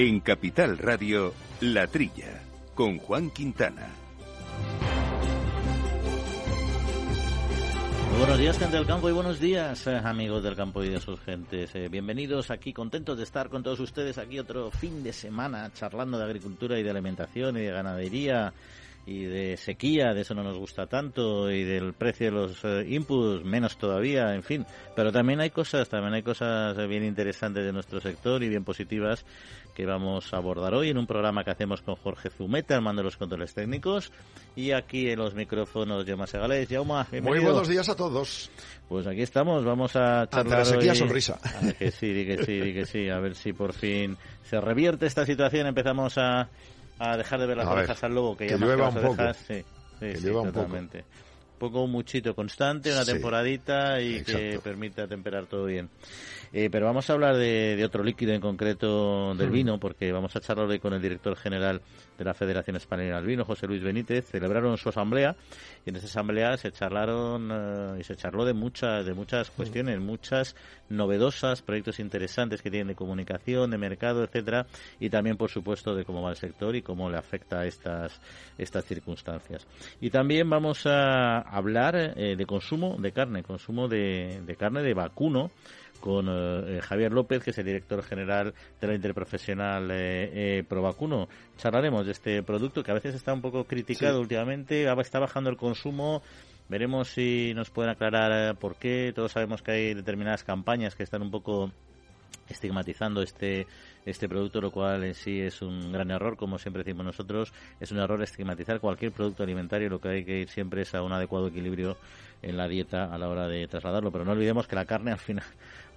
En Capital Radio, La Trilla, con Juan Quintana. buenos días, gente del campo, y buenos días, eh, amigos del campo y de sus gentes. Eh, bienvenidos aquí, contentos de estar con todos ustedes aquí otro fin de semana charlando de agricultura y de alimentación y de ganadería y de sequía, de eso no nos gusta tanto, y del precio de los eh, inputs, menos todavía, en fin. Pero también hay cosas, también hay cosas bien interesantes de nuestro sector y bien positivas que vamos a abordar hoy en un programa que hacemos con Jorge Zumeta, al mando de los controles técnicos, y aquí en los micrófonos, Jaume Segales. Jauma, Muy buenos días a todos. Pues aquí estamos, vamos a charlar Ante la sequía sonrisa. A que sí, que sí, que sí, a ver si por fin se revierte esta situación, empezamos a a dejar de ver las orejas al lobo, que, ya lleva un poco. sí, sí, totalmente. Un poco. un muchito constante, una temporadita y que permita temperar todo bien. Eh, pero vamos a hablar de, otro líquido en concreto del vino, porque vamos a charlar hoy con el director general de la Federación Española del Vino, José Luis Benítez. Celebraron su asamblea y en esa asamblea se charlaron eh, y se charló de muchas, de muchas cuestiones, muchas novedosas, proyectos interesantes que tienen de comunicación, de mercado, etcétera, y también, por supuesto, de cómo va el sector y cómo le afecta a estas, estas circunstancias. Y también vamos a hablar eh, de consumo de carne, consumo de, de carne de vacuno, con eh, Javier López, que es el director general de la Interprofesional eh, eh, Provacuno. Charlaremos de este producto que a veces está un poco criticado últimamente, está bajando el consumo. Veremos si nos pueden aclarar por qué. Todos sabemos que hay determinadas campañas que están un poco estigmatizando este este producto, lo cual en sí es un gran error, como siempre decimos nosotros, es un error estigmatizar cualquier producto alimentario, lo que hay que ir siempre es a un adecuado equilibrio en la dieta a la hora de trasladarlo, pero no olvidemos que la carne al final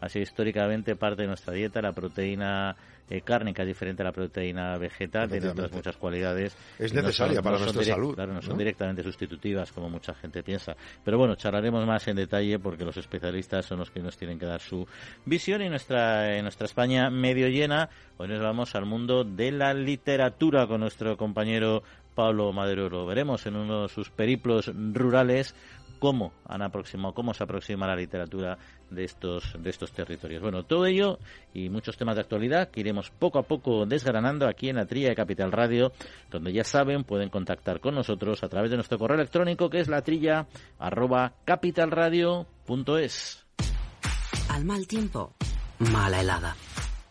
ha sido históricamente parte de nuestra dieta. La proteína eh, cárnica es diferente a la proteína vegetal, tiene otras muchas cualidades. Es necesaria para nuestra salud. Claro, no son directamente sustitutivas, como mucha gente piensa. Pero bueno, charlaremos más en detalle porque los especialistas son los que nos tienen que dar su visión y nuestra, en nuestra España medio llena. Hoy nos vamos al mundo de la literatura con nuestro compañero Pablo Madero. Lo veremos en uno de sus periplos rurales cómo han aproximado, cómo se aproxima la literatura de estos, de estos territorios. Bueno, todo ello y muchos temas de actualidad que iremos poco a poco desgranando aquí en la Tría de Capital Radio, donde ya saben, pueden contactar con nosotros a través de nuestro correo electrónico que es la trilla capitalradio.es. Al mal tiempo, mala helada.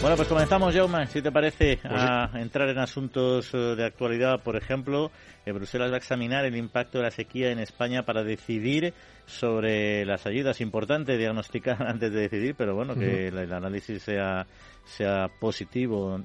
Bueno, pues comenzamos, Jaume, si te parece, pues a entrar en asuntos eh, de actualidad. Por ejemplo, Bruselas va a examinar el impacto de la sequía en España para decidir sobre las ayudas. Importante diagnosticar antes de decidir, pero bueno, que el, análisis sea, sea positivo.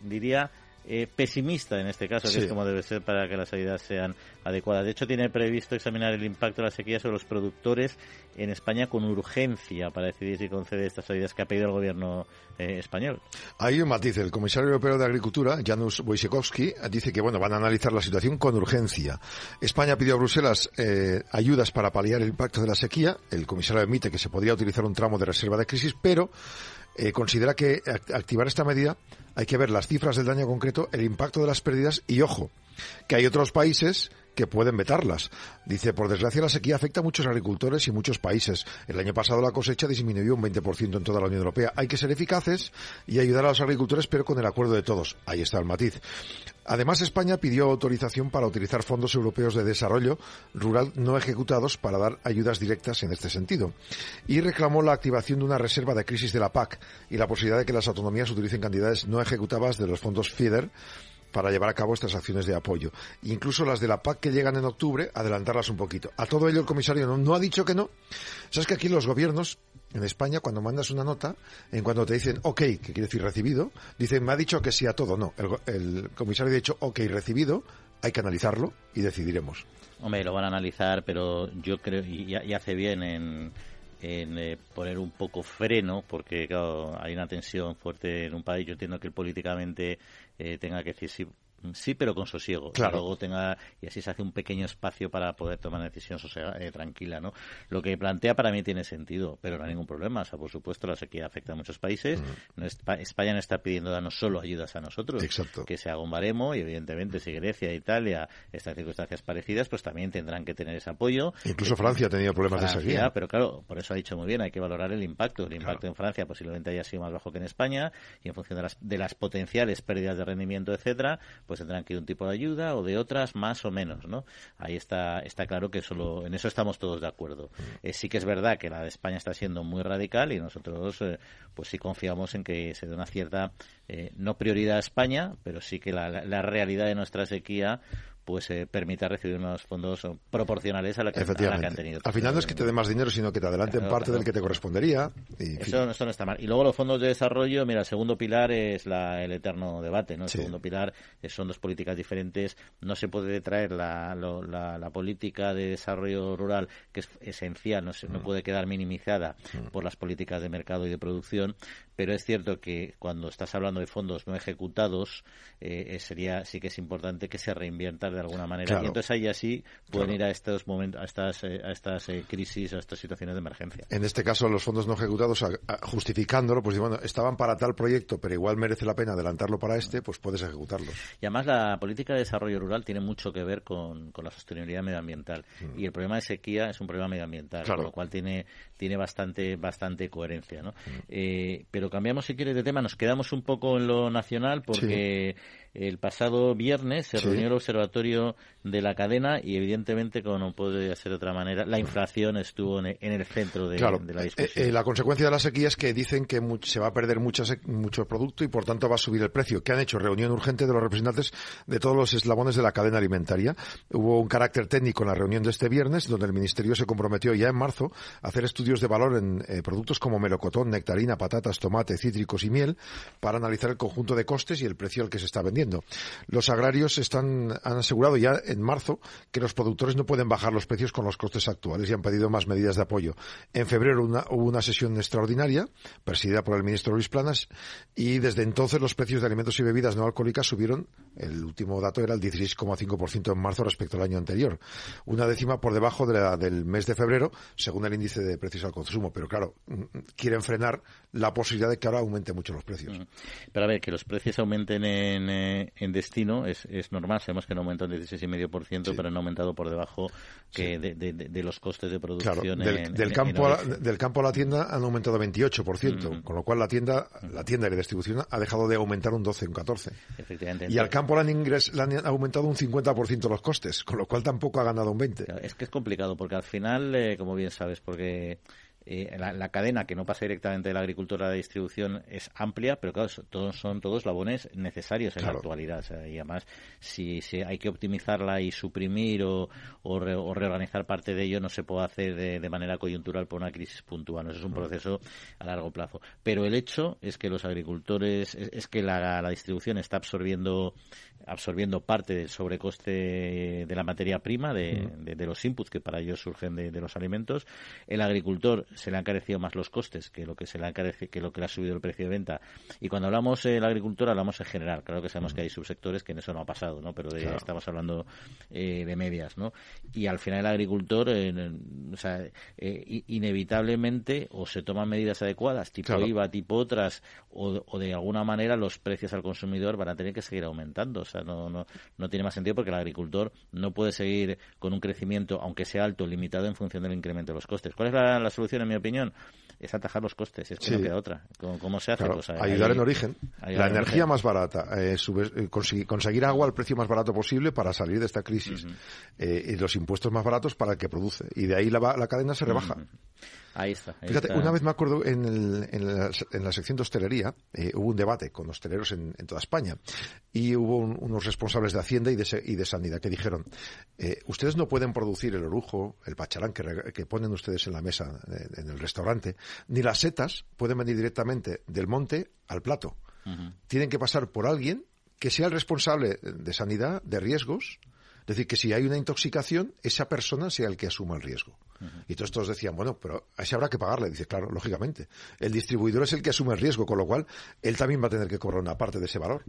Diría eh, pesimista en este caso, que es como debe ser para que las ayudas sean adecuadas. De hecho, tiene previsto examinar el impacto de la sequía sobre los productores en España con urgencia para decidir si concede estas ayudas que ha pedido el gobierno eh, español. Hay un matiz. El comisario europeo de Agricultura, Janusz Wojciechowski, dice que bueno van a analizar la situación con urgencia. España pidió a Bruselas eh, ayudas para paliar el impacto de la sequía. El comisario admite que se podría utilizar un tramo de reserva de crisis, pero eh, considera que activar esta medida hay que ver las cifras del daño concreto, el impacto de las pérdidas y, ojo, que hay otros países que pueden vetarlas. Dice, por desgracia la sequía afecta a muchos agricultores y muchos países. El año pasado la cosecha disminuyó un 20% en toda la Unión Europea. Hay que ser eficaces y ayudar a los agricultores, pero con el acuerdo de todos. Ahí está el matiz. Además, España pidió autorización para utilizar fondos europeos de desarrollo rural no ejecutados para dar ayudas directas en este sentido. Y reclamó la activación de una reserva de crisis de la PAC y la posibilidad de que las autonomías utilicen cantidades no ejecutadas de los fondos FIDER para llevar a cabo estas acciones de apoyo. Incluso las de la PAC que llegan en octubre, adelantarlas un poquito. A todo ello el comisario no, ha dicho que no. Sabes que aquí los gobiernos, en España, cuando mandas una nota, en cuando te dicen ok, que quiere decir recibido, dicen me ha dicho que sí a todo. No, el, comisario ha dicho ok, recibido, hay que analizarlo y decidiremos. Hombre, lo van a analizar, pero yo creo, y, hace bien en, en eh, poner un poco freno, porque claro, hay una tensión fuerte en un país. Yo entiendo que políticamente eh, tenga que decir sí, pero con sosiego. Claro. Y luego tenga, y así se hace un pequeño espacio para poder tomar una decisión eh, tranquila, ¿no? Lo que plantea para mí tiene sentido, pero no hay ningún problema. O sea, por supuesto, la sequía afecta a muchos países. No España no está pidiendo darnos solo ayudas a nosotros. Exacto. Que se haga un baremo y, evidentemente, si Grecia, Italia están en circunstancias parecidas, pues también tendrán que tener ese apoyo. Incluso Francia ha tenido problemas de sequía. Pero claro, por eso ha dicho muy bien, hay que valorar el impacto. El impacto en Francia posiblemente haya sido más bajo que en España y en función de las, de las potenciales pérdidas de rendimiento, etcétera, pues tendrán que ir un tipo de ayuda o de otras más o menos, ¿no? Ahí está, está claro que solo en eso estamos todos de acuerdo. Eh, sí que es verdad que la de España está siendo muy radical y nosotros, eh, pues sí confiamos en que se dé una cierta, eh, no prioridad a España, pero sí que la, la realidad de nuestra sequía pues eh, permita recibir unos fondos proporcionales a la que, han tenido. Al final no es que te dé más dinero, sino que te adelanten parte del que te correspondería. Y, eso, no está mal. Y luego los fondos de desarrollo, mira, el segundo pilar es la, el eterno debate, ¿no? El segundo pilar son dos políticas diferentes. No se puede traer la, la, política de desarrollo rural, que es esencial, no, se, no mm. puede quedar minimizada mm. por las políticas de mercado y de producción, pero es cierto que cuando estás hablando de fondos no ejecutados, eh, sería sí que es importante que se reinviertan de alguna manera. Y entonces ahí así pueden ir a estos momentos, a estas, eh, a estas eh, crisis, a estas situaciones de emergencia. En este caso, los fondos no ejecutados, justificándolo, pues bueno, estaban para tal proyecto, pero igual merece la pena adelantarlo para este, pues puedes ejecutarlo. Y además la política de desarrollo rural tiene mucho que ver con, la sostenibilidad medioambiental. Mm. Y el problema de sequía es un problema medioambiental, con lo cual tiene, tiene bastante, bastante coherencia. ¿no? Mm. Eh, cambiamos, si quieres, de tema. Nos quedamos un poco en lo nacional porque el pasado viernes se reunió el observatorio de la cadena y evidentemente, como no puede ser de otra manera, la inflación estuvo en el centro de, la eh, discusión. Eh, la consecuencia de la sequía es que dicen que se va a perder mucho, mucho producto y por tanto va a subir el precio. ¿Qué han hecho? Reunión urgente de los representantes de todos los eslabones de la cadena alimentaria. Hubo un carácter técnico en la reunión de este viernes donde el Ministerio se comprometió ya en marzo a hacer estudios de valor en eh, productos como melocotón, nectarina, patatas, tomate, cítricos y miel para analizar el conjunto de costes y el precio al que se está vendiendo. Los agrarios están, han asegurado ya en marzo que los productores no pueden bajar los precios con los costes actuales y han pedido más medidas de apoyo. En febrero hubo una sesión extraordinaria presidida por el ministro Luis Planas y desde entonces los precios de alimentos y bebidas no alcohólicas subieron. El último dato era el 16,5% en marzo respecto al año anterior. Una décima por debajo de la del mes de febrero, según el índice de precios al consumo. Pero claro, mm, quieren frenar la posibilidad de que ahora aumente mucho los precios. Mm. Pero a ver, que los precios aumenten en, eh, en destino es, es normal. Sabemos que no aumentado un 16,5%, pero han aumentado por debajo que de, los costes de producción. del, campo a la, del campo a la tienda han aumentado 28%, con lo cual la tienda, la tienda de distribución ha dejado de aumentar un 12, un 14. Efectivamente. Y al campo le han, ingres, le han aumentado un 50% los costes, con lo cual tampoco ha ganado un 20%. es que es complicado, porque al final, eh, como bien sabes, porque eh, la, cadena que no pasa directamente de la agricultura a la distribución es amplia, pero claro, todos, son todos labones necesarios en la actualidad. y además, si, hay que optimizarla y suprimir o, o, reorganizar parte de ello, no se puede hacer de, manera coyuntural por una crisis puntual. Eso es un proceso a largo plazo. Pero el hecho es que los agricultores, es, que la, la distribución está absorbiendo absorbiendo parte del sobrecoste de la materia prima, de, de, los inputs que para ellos surgen de, los alimentos. El agricultor se le han encarecido más los costes que lo que se le ha que lo que le ha subido el precio de venta. Y cuando hablamos del agricultor hablamos en general. Claro que sabemos que hay subsectores que en eso no ha pasado, ¿no? Pero estamos hablando eh, de medias, ¿no? Y al final el agricultor, eh, o sea, eh, inevitablemente o se toman medidas adecuadas, tipo IVA, tipo otras, o, o de alguna manera los precios al consumidor van a tener que seguir aumentando. Sea, no, no, no tiene más sentido porque el agricultor no puede seguir con un crecimiento, aunque sea alto, limitado en función del incremento de los costes. ¿Cuál es la, solución, en mi opinión? Es atajar los costes, es que no queda otra. ¿Cómo, se hace? Pues, ayudar en origen. la energía más barata, eh, eh, conseguir, agua al precio más barato posible para salir de esta crisis. Eh, y los impuestos más baratos para el que produce. Y de ahí la, cadena se rebaja. Ahí está. Fíjate, una vez me acuerdo en, la, sección de hostelería eh, hubo un debate con hosteleros en, toda España y hubo unos responsables de Hacienda y de, Sanidad que dijeron, eh, ustedes no pueden producir el orujo, el pacharán que, ponen ustedes en la mesa en el restaurante, ni las setas pueden venir directamente del monte al plato. Tienen que pasar por alguien que sea el responsable de sanidad, de riesgos, es decir, que si hay una intoxicación, esa persona sea el que asuma el riesgo. Y todos estos decían, bueno, pero a ese habrá que pagarle. Dice, claro, lógicamente. El distribuidor es el que asume el riesgo, con lo cual él también va a tener que cobrar una parte de ese valor.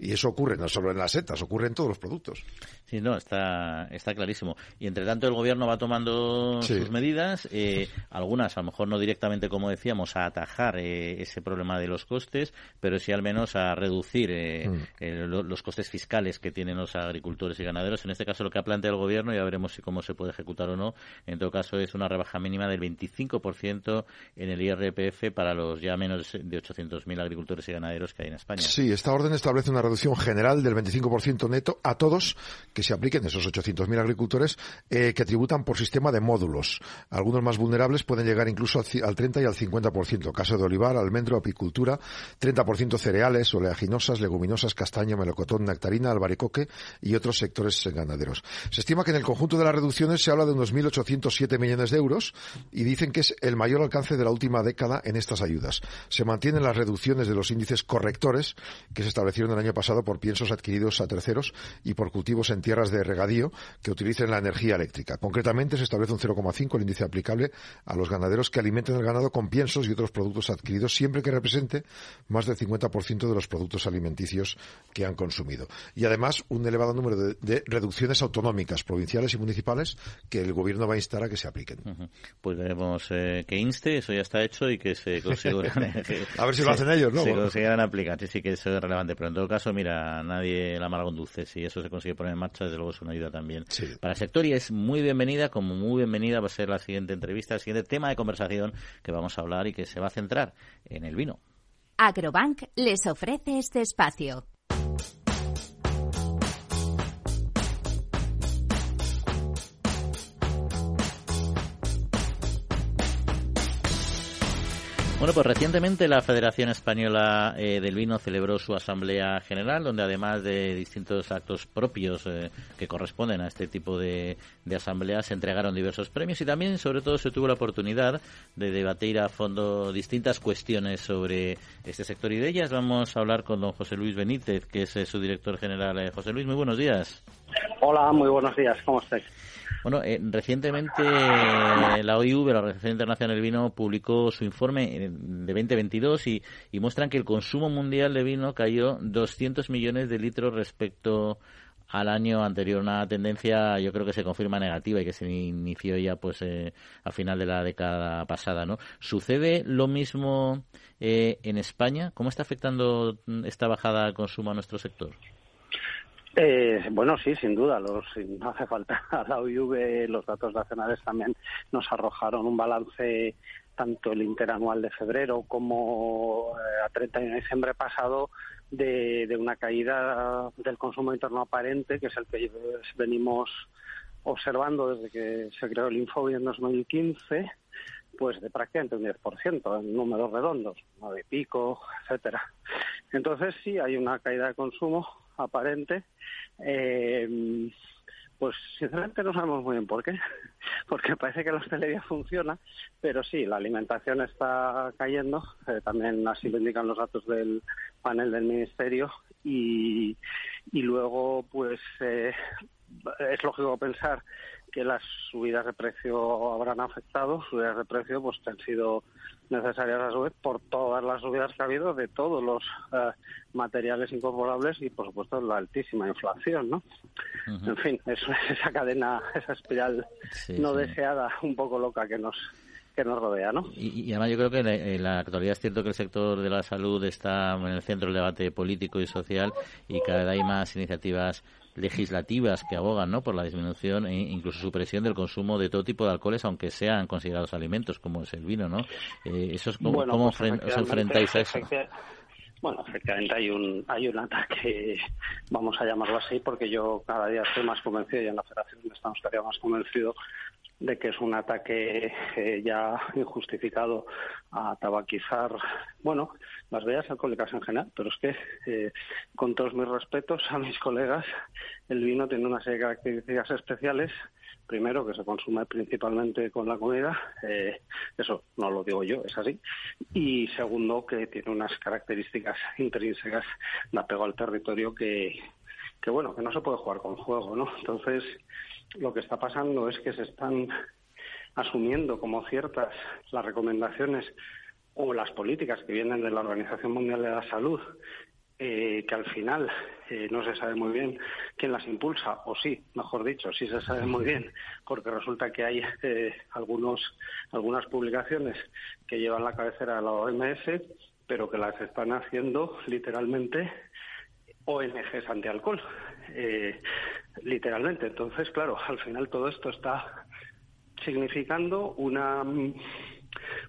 Y eso ocurre no solo en las setas, ocurre en todos los productos. Sí, no, está, está clarísimo. Y entre tanto el gobierno va tomando sus medidas, eh, algunas a lo mejor no directamente, como decíamos, a atajar eh, ese problema de los costes, pero sí al menos a reducir eh, mm. los costes fiscales que tienen los agricultores y ganaderos. En este caso lo que ha planteado el gobierno, ya veremos si cómo se puede ejecutar o no, en todo caso es una rebaja mínima del 25% en el IRPF para los ya menos de 800.000 agricultores y ganaderos que hay en España. Sí, esta orden establece una reducción general del 25% neto a todos que se apliquen esos 800.000 agricultores eh, que tributan por sistema de módulos. Algunos más vulnerables pueden llegar incluso al 30 y al 50%. Caso de olivar, almendro, apicultura, 30% cereales, oleaginosas, leguminosas, castaña, melocotón, nectarina, albaricoque y otros sectores ganaderos. Se estima que en el conjunto de las reducciones se habla de unos 1.807 millones de euros y dicen que es el mayor alcance de la última década en estas ayudas. Se mantienen las reducciones de los índices correctores que se establecieron el año pasado por piensos adquiridos a terceros y por cultivos en tierras de regadío que utilicen la energía eléctrica. Concretamente se establece un 0,5 el índice aplicable a los ganaderos que alimenten el ganado con piensos y otros productos adquiridos siempre que represente más del 50% de los productos alimenticios que han consumido. Y además un elevado número de, reducciones autonómicas, provinciales y municipales que el gobierno va a instar a que se apliquen. Pues veremos eh, que inste, eso ya está hecho y que se consigan. a ver si lo hacen ellos, ¿no? Se consigan aplicar, sí, sí que eso es relevante. Pero en todo caso, mira, nadie la mala conduce. Si eso se consigue poner en marcha, desde luego es una ayuda también para el sector y es muy bienvenida, como muy bienvenida va a ser la siguiente entrevista, el siguiente tema de conversación que vamos a hablar y que se va a centrar en el vino. Agrobank les ofrece este espacio. Bueno, pues recientemente la Federación Española eh, del Vino celebró su Asamblea General, donde además de distintos actos propios eh, que corresponden a este tipo de, asambleas, se entregaron diversos premios y también, sobre todo, se tuvo la oportunidad de debatir a fondo distintas cuestiones sobre este sector y de ellas vamos a hablar con don José Luis Benítez, que es eh, su director general. José Luis, muy buenos días. Hola, muy buenos días, ¿cómo estáis? Bueno, eh, recientemente eh, la OIV, la Organización Internacional del Vino, publicó su informe eh, de 2022 y, y muestran que el consumo mundial de vino cayó 200 millones de litros respecto al año anterior, una tendencia yo creo que se confirma negativa y que se inició ya pues eh, a final de la década pasada, ¿no? ¿Sucede lo mismo eh, en España? ¿Cómo está afectando esta bajada al consumo a nuestro sector? Eh, bueno, sí, sin duda. Los, no hace falta la OIV, los datos nacionales también nos arrojaron un balance, tanto el interanual de febrero como eh, a 31 de diciembre pasado, de, de una caída del consumo interno aparente, que es el que venimos observando desde que se creó el Infobi en 2015 pues de prácticamente un 10%, en números redondos, nueve y pico, etcétera. Entonces sí hay una caída de consumo aparente. Eh, pues sinceramente no sabemos muy bien por qué, porque parece que la hostelería funciona, pero sí, la alimentación está cayendo, eh, también así lo indican los datos del panel del Ministerio, y, y luego pues eh, es lógico pensar que las subidas de precio habrán afectado, subidas de precio pues que han sido necesarias a su vez por todas las subidas que ha habido de todos los eh, materiales incorporables y por supuesto la altísima inflación, ¿no? En fin, es, esa cadena, esa espiral no deseada, un poco loca que nos que nos rodea, ¿no? Y, además yo creo que en la, actualidad es cierto que el sector de la salud está en el centro del debate político y social y cada vez hay más iniciativas legislativas que abogan ¿no? por la disminución e incluso supresión del consumo de todo tipo de alcoholes, aunque sean considerados alimentos, como es el vino, ¿no? Eh, eso es como, ¿Cómo pues os enfrentáis a eso? Bueno, efectivamente hay un hay un ataque, vamos a llamarlo así, porque yo cada día estoy más convencido y en la Federación estamos cada día más convencidos de que es un ataque eh, ya injustificado a tabaquizar, bueno, las bebidas alcohólicas en general, pero es que, eh, con todos mis respetos a mis colegas, el vino tiene una serie de características especiales. Primero, que se consume principalmente con la comida, eh, eso no lo digo yo, es así. Y segundo, que tiene unas características intrínsecas de apego al territorio que, que bueno, que no se puede jugar con fuego, ¿no? Entonces, lo que está pasando es que se están asumiendo como ciertas las recomendaciones o las políticas que vienen de la Organización Mundial de la Salud, eh, que al final eh, no se sabe muy bien quién las impulsa, o sí, mejor dicho, sí se sabe muy bien, porque resulta que hay eh, algunos, algunas publicaciones que llevan la cabecera de la OMS, pero que las están haciendo literalmente ONGs antialcohol, eh, literalmente. Entonces, claro, al final todo esto está significando una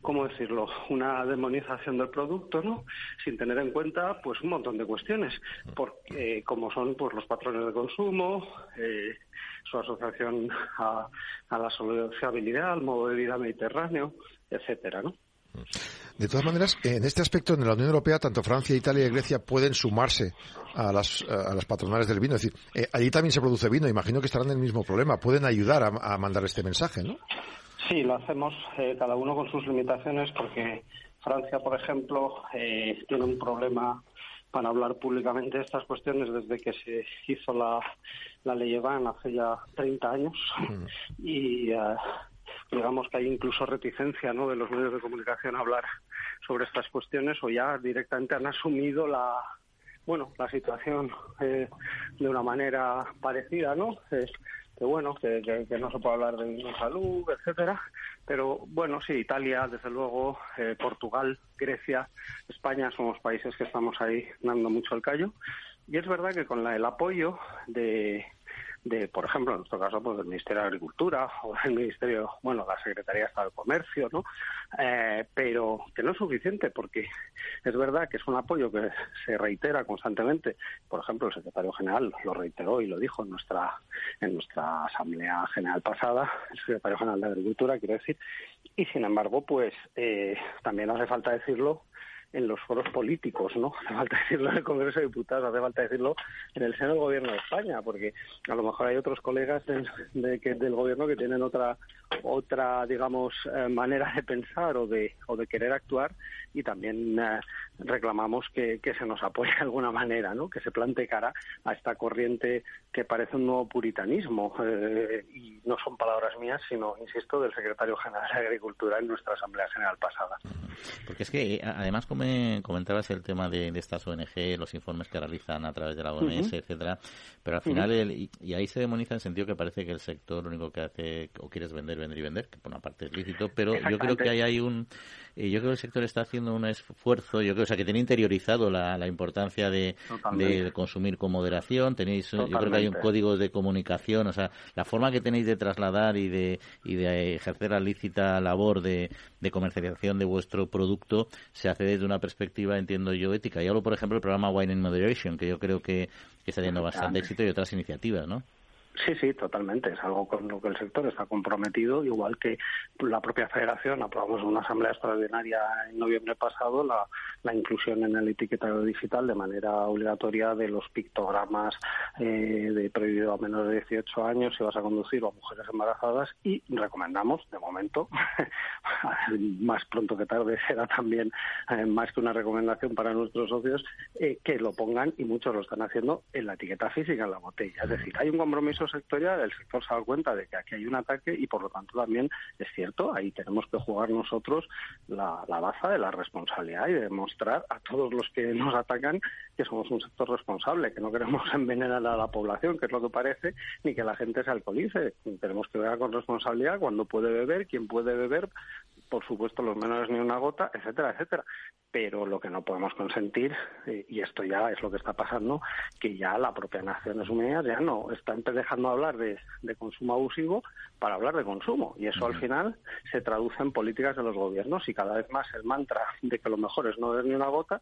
¿cómo decirlo?, una demonización del producto, ¿no? Sin tener en cuenta, pues, un montón de cuestiones, porque, como son, pues, los patrones de consumo, eh, su asociación a, la sociabilidad, al modo de vida mediterráneo, etcétera, ¿no? De todas maneras, en este aspecto, en la Unión Europea, tanto Francia, Italia y Grecia pueden sumarse a las, a las patronales del vino. Es decir, eh, allí también se produce vino. Imagino que estarán en el mismo problema. Pueden ayudar a, a mandar este mensaje, ¿no? Sí, lo hacemos eh, cada uno con sus limitaciones porque Francia, por ejemplo, eh, tiene un problema para hablar públicamente de estas cuestiones desde que se hizo la, la ley Evan hace ya 30 años mm. y eh, digamos que hay incluso reticencia ¿no? de los medios de comunicación a hablar sobre estas cuestiones o ya directamente han asumido la bueno la situación de una manera parecida no que bueno, que, no se puede hablar de salud, etcétera, pero bueno, sí, Italia, desde luego, eh, Portugal, Grecia, España, somos países que estamos ahí dando mucho el callo. Y es verdad que con el apoyo de, de, por ejemplo, en nuestro caso, pues del Ministerio de Agricultura o del Ministerio, bueno, la Secretaría de Estado de Comercio, ¿no? Eh, pero que no es suficiente porque es verdad que es un apoyo que se reitera constantemente. Por ejemplo, el secretario general lo reiteró y lo dijo en nuestra en nuestra asamblea general pasada, el secretario general de Agricultura, quiero decir, y sin embargo, pues eh, también hace falta decirlo en los foros políticos, ¿no? Hace falta decirlo en el Congreso de Diputados, hace falta decirlo en el seno del Gobierno de España, porque a lo mejor hay otros colegas de, del Gobierno que tienen otra, otra digamos, eh, manera de pensar o de, o de querer actuar y también eh, reclamamos que, se nos apoye de alguna manera, ¿no? Que se plante cara a esta corriente que parece un nuevo puritanismo eh, y no son palabras mías, sino, insisto, del secretario general de Agricultura en nuestra Asamblea General pasada. Porque es que, además, como comentabas el tema de, estas ONG, los informes que realizan a través de la OMS, etcétera, pero al final, y, ahí se demoniza en sentido que parece que el sector lo único que hace o quieres vender, vender y vender, que por una parte es lícito, pero yo creo que ahí hay un, eh, yo creo que el sector está haciendo un esfuerzo, yo creo, o sea, que tiene interiorizado la, la importancia de, de, consumir con moderación, tenéis, yo creo que hay un código de comunicación, o sea, la forma que tenéis de trasladar y de, y de ejercer la lícita labor de, de comercialización de vuestro producto se hace desde una perspectiva, entiendo yo, ética. Y hablo, por ejemplo, del programa Wine in Moderation, que yo creo que, que está teniendo bastante éxito y otras iniciativas, ¿no? Sí, sí, totalmente. Es algo con lo que el sector está comprometido, igual que la propia federación. Aprobamos una asamblea extraordinaria en noviembre pasado la, la inclusión en el etiquetado digital de manera obligatoria de los pictogramas eh, de prohibido a menores de 18 años si vas a conducir o a mujeres embarazadas y recomendamos, de momento, más pronto que tarde será también eh, más que una recomendación para nuestros socios, eh, que lo pongan y muchos lo están haciendo en la etiqueta física en la botella. Es decir, hay un compromiso sectorial, el sector se da cuenta de que aquí hay un ataque y por lo tanto también es cierto, ahí tenemos que jugar nosotros la, la baza de la responsabilidad y demostrar a todos los que nos atacan que somos un sector responsable, que no queremos envenenar a la población, que es lo que parece, ni que la gente se alcoholice. Tenemos que ver con responsabilidad cuando puede beber, quién puede beber, por supuesto los menores ni una gota, etcétera, etcétera. Pero lo que no podemos consentir, y esto ya es lo que está pasando, que ya la propia Naciones Unidas ya no está dejando hablar de, consumo abusivo para hablar de consumo. Y eso al final se traduce en políticas de los gobiernos y cada vez más el mantra de que lo mejor es no beber ni una gota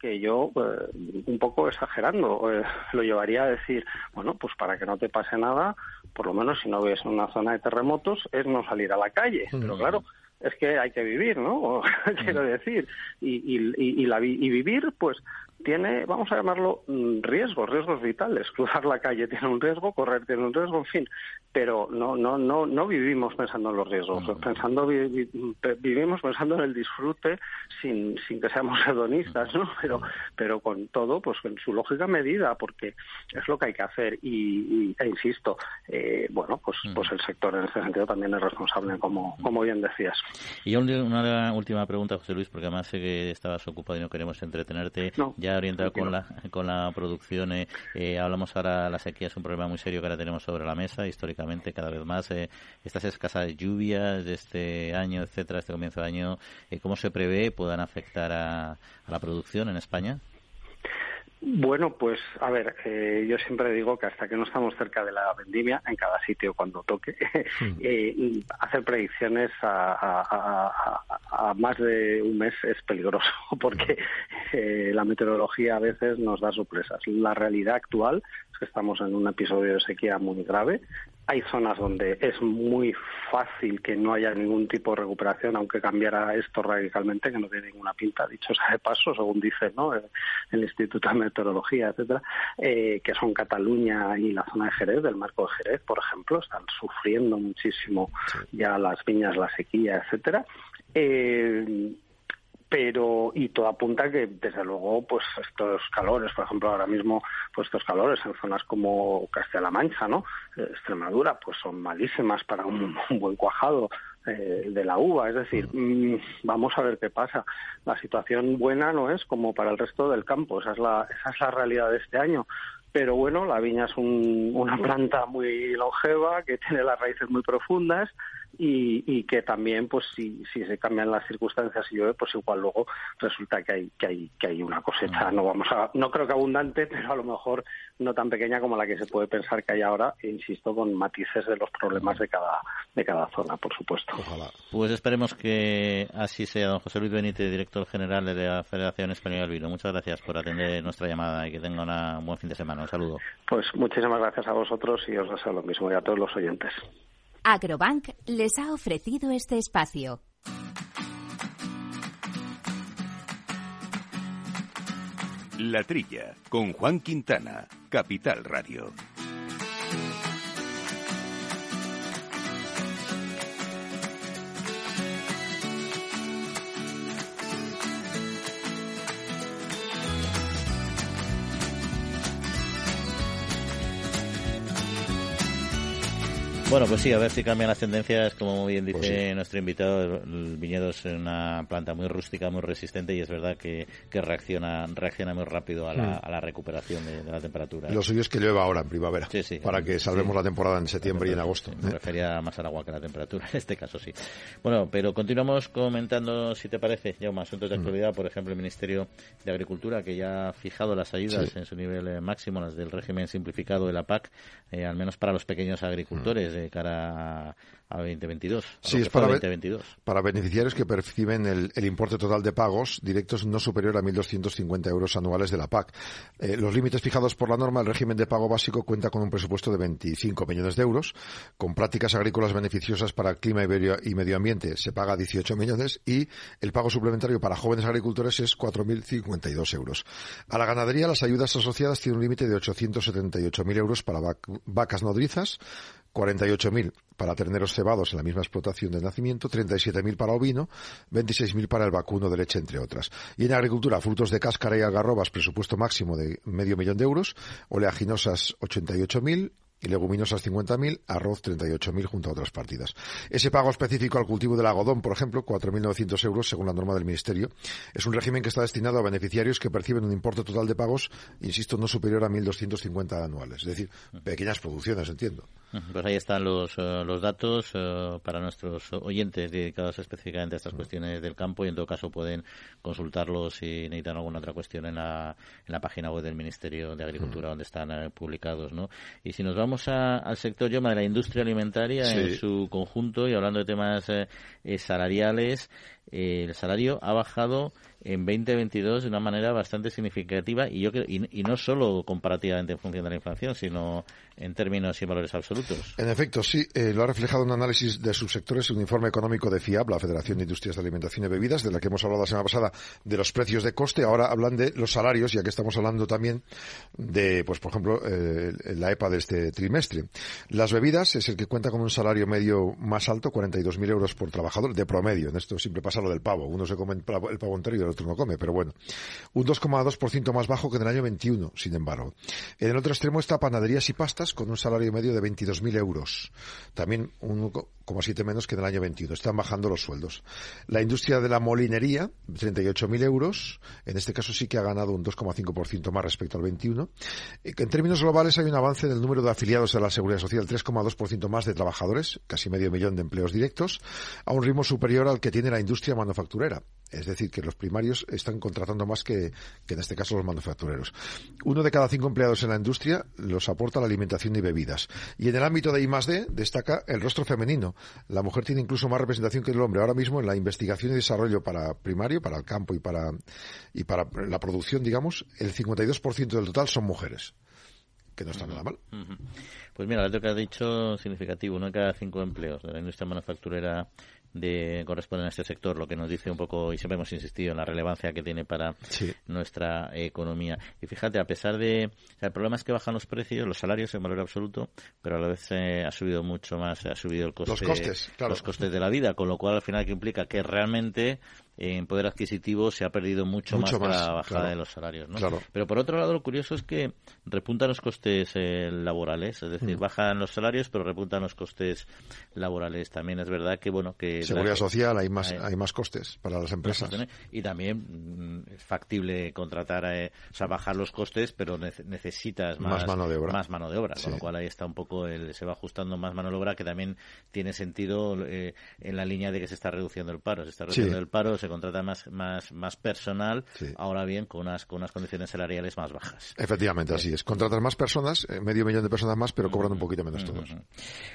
que yo, eh, un poco exagerando, eh, lo llevaría a decir, bueno, pues para que no te pase nada, por lo menos si no ves en una zona de terremotos, es no salir a la calle. Pero claro, es que hay que vivir, ¿no? Quiero decir, y, y, y, la, y vivir, pues tiene, vamos a llamarlo, mm, riesgos, riesgos vitales. Cruzar la calle tiene un riesgo, correr tiene un riesgo, en fin. Pero no, no, no, no vivimos pensando en los riesgos. Pensando, vivimos pensando en el disfrute sin, sin que seamos hedonistas, ¿no? Pero, pero con todo, pues en su lógica medida, porque es lo que hay que hacer. Y, e insisto, eh, bueno, pues, pues el sector en ese sentido también es responsable, como, como bien decías. Y una última pregunta, José Luis, porque además sé que estabas ocupado y no queremos entretenerte. ya orientado con la, con la producción, eh, eh, hablamos ahora, la sequía es un problema muy serio que ahora tenemos sobre la mesa, históricamente cada vez más. Eh, estas escasas lluvias de este año, etcétera, este comienzo de año, ¿cómo se prevé puedan afectar a la producción en España? Bueno, pues a ver, eh, yo siempre digo que hasta que no estamos cerca de la vendimia, en cada sitio cuando toque, eh, hacer predicciones a, más de un mes es peligroso porque eh, la meteorología a veces nos da sorpresas. La realidad actual es que estamos en un episodio de sequía muy grave, hay zonas donde es muy fácil que no haya ningún tipo de recuperación, aunque cambiara esto radicalmente, que no tiene ninguna pinta, dicho sea de paso, según dice ¿no? el, Instituto de Meteorología, etcétera, eh, que son Cataluña y la zona de Jerez, del marco de Jerez, por ejemplo, están sufriendo muchísimo ya las viñas, la sequía, etcétera. Eh, pero y todo apunta que desde luego pues estos calores por ejemplo ahora mismo pues estos calores en zonas como Castilla-La Mancha no eh, Extremadura pues son malísimas para un, buen cuajado eh, de la uva. Es decir mm, vamos a ver qué pasa. La situación buena no es como para el resto del campo esa es la esa es la realidad de este año. Pero bueno, la viña es una planta muy longeva que tiene las raíces muy profundas y, y que también pues si, si se cambian las circunstancias y llueve pues igual luego resulta que hay que hay que hay una cosecha. No vamos a no creo que abundante pero a lo mejor no tan pequeña como la que se puede pensar que hay ahora e insisto con matices de los problemas de cada de cada zona por supuesto. Pues esperemos que así sea don José Luis Benítez director general de la Federación Española del Vino. Muchas gracias por atender nuestra llamada y que tenga un buen fin de semana. Un saludo. Pues muchísimas gracias a vosotros y os deseo lo mismo y a todos los oyentes Agrobank les ha ofrecido este espacio. La Trilla, con Juan Quintana, Capital Radio. Bueno, pues sí, a ver si cambian las tendencias. Como bien pues dice nuestro invitado, el viñedo es una planta muy rústica, muy resistente y es verdad que, reacciona reacciona muy rápido a la, mm. recuperación de, la temperatura. Lo suyo es que llueva ahora, en primavera, para que salvemos la temporada en septiembre y en agosto. me ¿eh? refería más al agua que a la temperatura, en este caso sí. Bueno, pero continuamos comentando, si te parece, ya más asuntos de mm. actualidad. Por ejemplo, el Ministerio de Agricultura, que ya ha fijado las ayudas en su nivel eh, máximo, las del régimen simplificado de la PAC, eh, al menos para los pequeños agricultores. Mm de cara a 2022. sí, es para, 2022. para beneficiarios que perciben el, importe total de pagos directos no superior a 1.250 euros anuales de la PAC. Eh, los límites fijados por la norma, el régimen de pago básico cuenta con un presupuesto de 25 millones de euros. Con prácticas agrícolas beneficiosas para el clima y medio ambiente se paga 18 millones y el pago suplementario para jóvenes agricultores es 4.052 euros. A la ganadería, las ayudas asociadas tienen un límite de 878.000 euros para vacas nodrizas, 48.000 para terneros cebados en la misma explotación de nacimiento, 37.000 para ovino, 26.000 para el vacuno de leche, entre otras. Y en agricultura, frutos de cáscara y algarrobas, presupuesto máximo de medio millón de euros, oleaginosas 88.000, y leguminosas 50.000, arroz 38.000 junto a otras partidas. Ese pago específico al cultivo del algodón, por ejemplo, 4.900 euros según la norma del Ministerio, es un régimen que está destinado a beneficiarios que perciben un importe total de pagos, insisto, no superior a 1.250 anuales. Es decir, pequeñas producciones, entiendo. Pues ahí están los, eh, los datos eh, para nuestros oyentes dedicados específicamente a estas cuestiones del campo y en todo caso pueden consultarlos si necesitan alguna otra cuestión en la, en la página web del Ministerio de Agricultura donde están eh, publicados. ¿no? Y si nos vamos vamos al sector Yoma de la industria alimentaria en su conjunto y hablando de temas eh, salariales, el salario ha bajado en 2022 de una manera bastante significativa y yo y, no solo comparativamente en función de la inflación, sino en términos y valores absolutos. En efecto, sí, eh, lo ha reflejado un análisis de subsectores, un informe económico de FIAB, la Federación de Industrias de Alimentación y Bebidas, de la que hemos hablado la semana pasada de los precios de coste. Ahora hablan de los salarios, ya que estamos hablando también de, pues por ejemplo, eh, la EPA de este trimestre. Las bebidas es el que cuenta con un salario medio más alto, 42.000 euros por trabajador, de promedio. En esto siempre pasa lo del pavo. Uno se come el pavo entero y el otro no come, pero bueno. Un 2,2% más bajo que en el año 21, sin embargo. En el otro extremo está panaderías y pastas con un salario medio de 22.000 euros. También 1,7 menos que en el año 21. Están bajando los sueldos. La industria de la molinería, 38.000 euros. En este caso sí que ha ganado un 2,5% más respecto al 21. En términos globales hay un avance del número de afiliados a la Seguridad Social, 3,2% más de trabajadores, casi medio millón de empleos directos, a un ritmo superior al que tiene la industria manufacturera. Es decir, que los primarios están contratando más que, que, en este caso los manufactureros. Uno de cada cinco empleados en la industria los aporta la alimentación y bebidas. Y en el ámbito de I+D destaca el rostro femenino. La mujer tiene incluso más representación que el hombre. Ahora mismo en la investigación y desarrollo para primario, para el campo y para, y para la producción, digamos, el 52% del total son mujeres que no está nada mal. Pues mira, lo que has dicho significativo, uno de cada cinco empleos de la industria manufacturera de corresponden a este sector, lo que nos dice un poco, y siempre hemos insistido en la relevancia que tiene para nuestra economía. Y fíjate, a pesar de, el problema es que bajan los precios, los salarios en valor absoluto, pero a la vez eh, ha subido mucho más, ha subido el coste, los costes, los costes de la vida, con lo cual al final que implica que realmente en poder adquisitivo se ha perdido mucho, más, la bajada de los salarios. ¿no? Pero por otro lado, lo curioso es que repuntan los costes eh, laborales, es decir, mm. bajan los salarios, pero repuntan los costes laborales. También es verdad que, bueno, que... Seguridad social, hay más, hay, más costes para las empresas. Y también mm, es factible contratar, eh, o sea, bajar los costes, pero necesitas más, mano de obra. Más mano de obra, con lo cual ahí está un poco, el, se va ajustando más mano de obra, que también tiene sentido eh, en la línea de que se está reduciendo el paro. Se está reduciendo el paro, se contrata más, más, más personal, ahora bien, con unas, con unas condiciones salariales más bajas. Efectivamente, así es. Contratas más personas, eh, medio millón de personas más, pero cobran un poquito menos todos.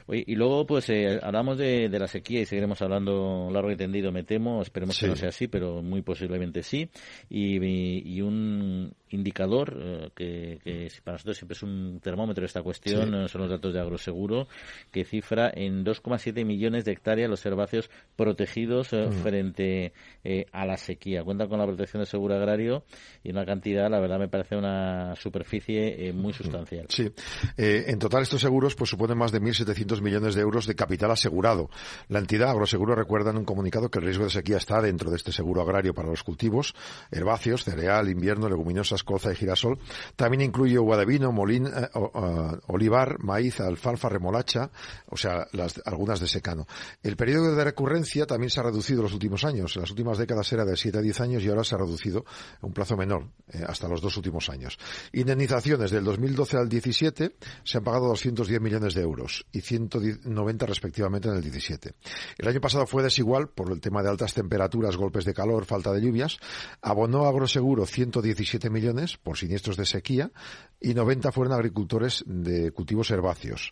y luego, pues, eh, hablamos de, de, la sequía y seguiremos hablando largo y tendido, me temo. Esperemos que no sea así, pero muy posiblemente sí. y, y un indicador eh, que, para nosotros siempre es un termómetro de esta cuestión, eh, son los datos de Agroseguro, que cifra en 2,7 millones de hectáreas los herbáceos protegidos eh, frente a la sequía. Cuenta con la protección del seguro agrario y una cantidad, la verdad, me parece una superficie muy sustancial. Sí. en total, estos seguros pues suponen más de 1.700 millones de euros de capital asegurado. La entidad Agroseguro recuerda en un comunicado que el riesgo de sequía está dentro de este seguro agrario para los cultivos, herbáceos, cereal, invierno, leguminosas, colza y girasol. También incluye uva de vino, molín, eh, olivar, maíz, alfalfa, remolacha, o sea, las, algunas de secano. El periodo de recurrencia también se ha reducido en los últimos años. En las últimas décadas era de 7 a 10 años y ahora se ha reducido a un plazo menor, eh, hasta los dos últimos años. Indemnizaciones del 2012 al 17 se han pagado 210 millones de euros y 190 respectivamente en el 17. El año pasado fue desigual por el tema de altas temperaturas, golpes de calor, falta de lluvias. Abonó Agroseguro 117 millones por siniestros de sequía y 90 fueron agricultores de cultivos herbáceos.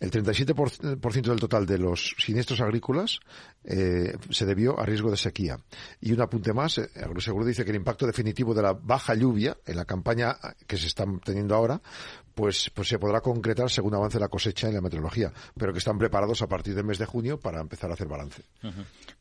El 37% del total de los siniestros agrícolas eh, se debió a riesgo de sequía. Y un apunte más, eh, Agroseguro dice que el impacto definitivo de la baja lluvia en la campaña que se está teniendo ahora pues, pues se podrá concretar según avance la cosecha en la meteorología, pero que están preparados a partir del mes de junio para empezar a hacer balance.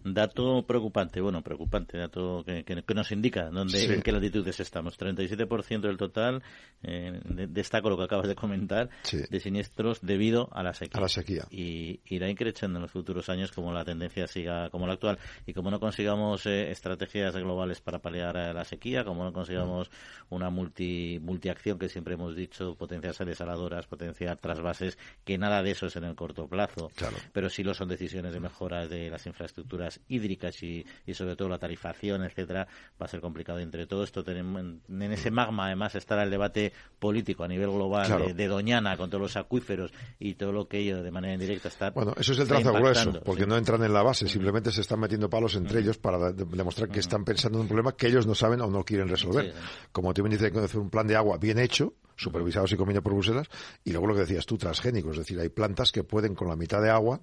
Dato preocupante, bueno, preocupante, dato que, que, nos indica dónde, en qué latitudes estamos. 37% del total, eh, destaco lo que acabas de comentar, de siniestros debido a la sequía. A la sequía. Y irá increciendo en los futuros años como la tendencia siga como la actual. Y como no consigamos eh, estrategias globales para paliar la sequía, como no consigamos una multi, multiacción que siempre hemos dicho, potenciar desaladoras, potenciar trasvases, que nada de eso es en el corto plazo. Pero sí lo son decisiones de mejora de las infraestructuras hídricas y, y sobre todo la tarifación, etcétera, va a ser complicado. Entre todo esto, tenemos, en ese magma, además, estará el debate político a nivel global de, Doñana con todos los acuíferos y todo lo que ello de manera indirecta está. Bueno, eso es el trazo grueso, porque no entran en la base, simplemente se están metiendo palos entre ellos para demostrar que están pensando en un problema que ellos no saben o no quieren resolver. Como tú me dices, un plan de agua bien hecho, supervisados y comidos por Bruselas, y luego lo que decías tú, transgénicos, es decir, hay plantas que pueden con la mitad de agua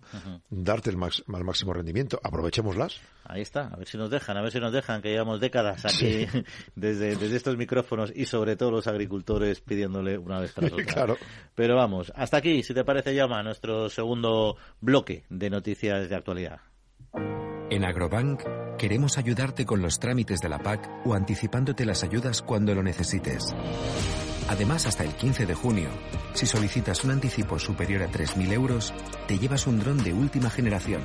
darte el, máximo rendimiento. Aprovechémoslas. Ahí está, a ver si nos dejan, a ver si nos dejan, que llevamos décadas aquí desde, desde estos micrófonos y sobre todo los agricultores pidiéndole una vez tras otra. claro. Pero vamos, hasta aquí, si te parece, llama nuestro segundo bloque de noticias de actualidad. En Agrobank queremos ayudarte con los trámites de la PAC o anticipándote las ayudas cuando lo necesites. Además, hasta el 15 de junio, si solicitas un anticipo superior a 3.000 euros, te llevas un dron de última generación,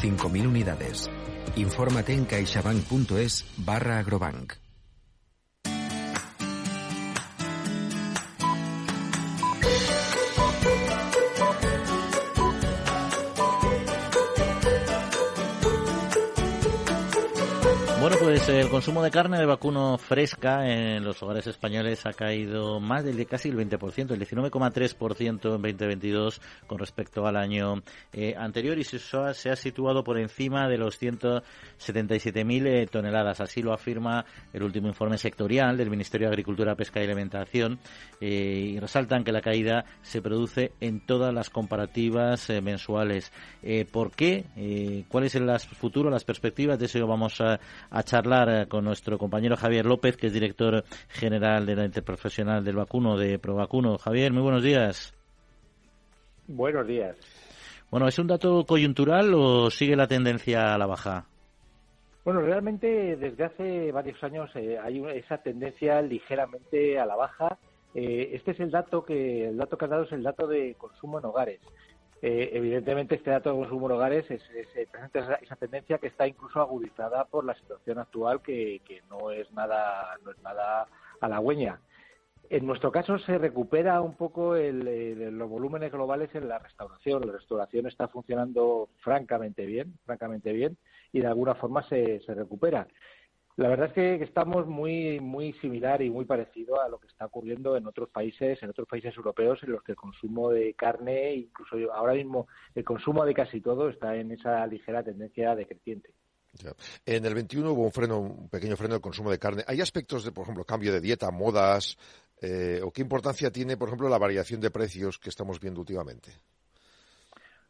5.000 unidades. Infórmate en caixabank.es barra agrobank. Bueno, pues el consumo de carne de vacuno fresca en los hogares españoles ha caído más del casi el 20%, el 19,3% en 2022 con respecto al año eh, anterior y se, se, ha situado por encima de los 177.000 eh, toneladas. Así lo afirma el último informe sectorial del Ministerio de Agricultura, Pesca y Alimentación eh, y resaltan que la caída se produce en todas las comparativas mensuales. ¿Por qué? ¿Cuáles son las futuras, las perspectivas? De eso vamos a a charlar eh, con nuestro compañero Javier López, que es director general de la Interprofesional del Vacuno, de Provacuno. Javier, muy buenos días. Buenos días. Bueno, ¿es un dato coyuntural o sigue la tendencia a la baja? Bueno, realmente desde hace varios años eh, hay esa tendencia ligeramente a la baja. Eh, este es el dato que el dato que ha dado es el dato de consumo en hogares. Eh, evidentemente este dato de consumo en hogares es, presenta esa, tendencia que está incluso agudizada por la situación actual que, no es nada no es nada halagüeña. En nuestro caso se recupera un poco los volúmenes globales en la restauración. La restauración está funcionando francamente bien, francamente bien, y de alguna forma se recupera. La verdad es que estamos muy muy similar y muy parecido a lo que está ocurriendo en otros países, en otros países europeos, en los que el consumo de carne, incluso ahora mismo el consumo de casi todo, está en esa ligera tendencia decreciente. En el 21 hubo un freno, un pequeño freno del consumo de carne. ¿Hay aspectos de, por ejemplo, cambio de dieta, modas, eh, o qué importancia tiene, por ejemplo, la variación de precios que estamos viendo últimamente?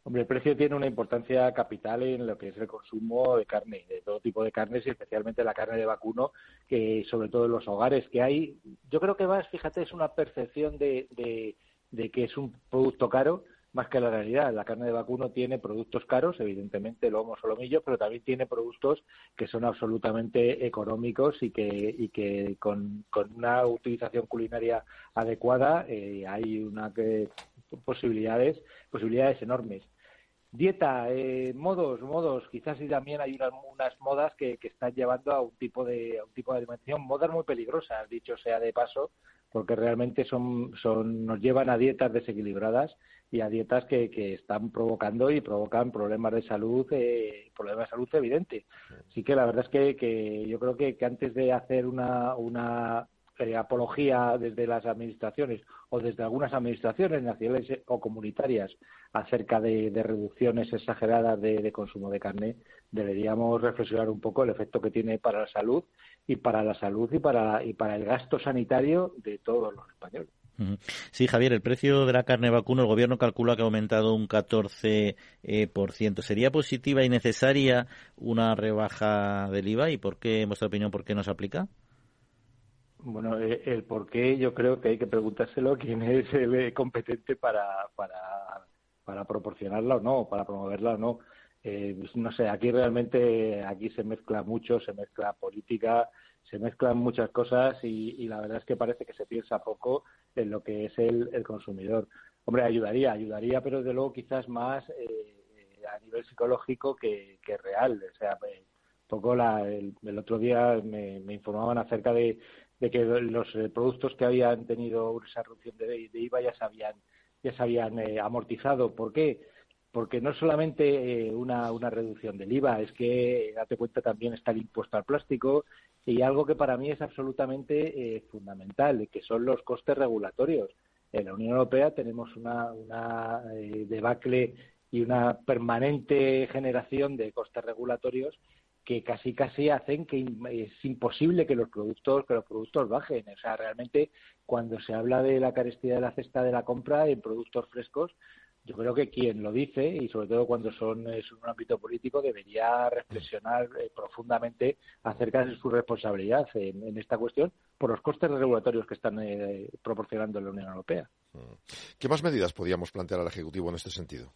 Hombre, el precio tiene una importancia capital en lo que es el consumo de carne, de todo tipo de carnes y especialmente la carne de vacuno, que sobre todo en los hogares que hay. Yo creo que más, fíjate, es una percepción de, de, que es un producto caro más que la realidad. La carne de vacuno tiene productos caros, evidentemente lomo solomillo, pero también tiene productos que son absolutamente económicos y que, y que con, una utilización culinaria adecuada eh, hay una que posibilidades posibilidades enormes Dieta, eh, modos, modos, quizás y también hay unas, modas que, están llevando a un tipo de un tipo de alimentación, modas muy peligrosas, dicho sea de paso, porque realmente son, son nos llevan a dietas desequilibradas y a dietas que, que están provocando y provocan problemas de salud, eh, problemas de salud evidentes. Así que la verdad es que, que yo creo que, que antes de hacer una, una eh, apología desde las administraciones o desde algunas administraciones nacionales o comunitarias acerca de, reducciones exageradas de, consumo de carne, deberíamos reflexionar un poco el efecto que tiene para la salud y para la salud y para, y para el gasto sanitario de todos los españoles. Sí, Javier, el precio de la carne vacuno, el gobierno calcula que ha aumentado un 14%. Eh, ¿Sería positiva y necesaria una rebaja del IVA? ¿Y por qué, en vuestra opinión, por qué no se aplica? Bueno, eh, el por qué yo creo que hay que preguntárselo quién es el competente para, para, para proporcionarla o no, para promoverla o no. Eh, no sé, aquí realmente aquí se mezcla mucho, se mezcla política, se mezclan muchas cosas y, la verdad es que parece que se piensa poco en lo que es el, el consumidor. Hombre, ayudaría, ayudaría, pero desde luego quizás más eh, a nivel psicológico que, que real. O sea, poco la, el, otro día me informaban acerca de, de que los eh, productos que habían tenido esa reducción de, IVA ya se habían, ya se habían eh, amortizado. ¿Por qué? Porque no solamente eh, una, una reducción del IVA, es que, date cuenta, también está el impuesto al plástico y algo que para mí es absolutamente fundamental, que son los costes regulatorios. En la Unión Europea tenemos una, una debacle y una permanente generación de costes regulatorios que casi casi hacen que es imposible que los productos que los productos bajen o sea realmente cuando se habla de la carestía de la cesta de la compra en productos frescos yo creo que quien lo dice y sobre todo cuando son es un ámbito político debería reflexionar eh, profundamente acerca de su responsabilidad en, esta cuestión por los costes regulatorios que están eh, proporcionando la Unión Europea. Mm. ¿Qué más medidas podríamos plantear al ejecutivo en este sentido?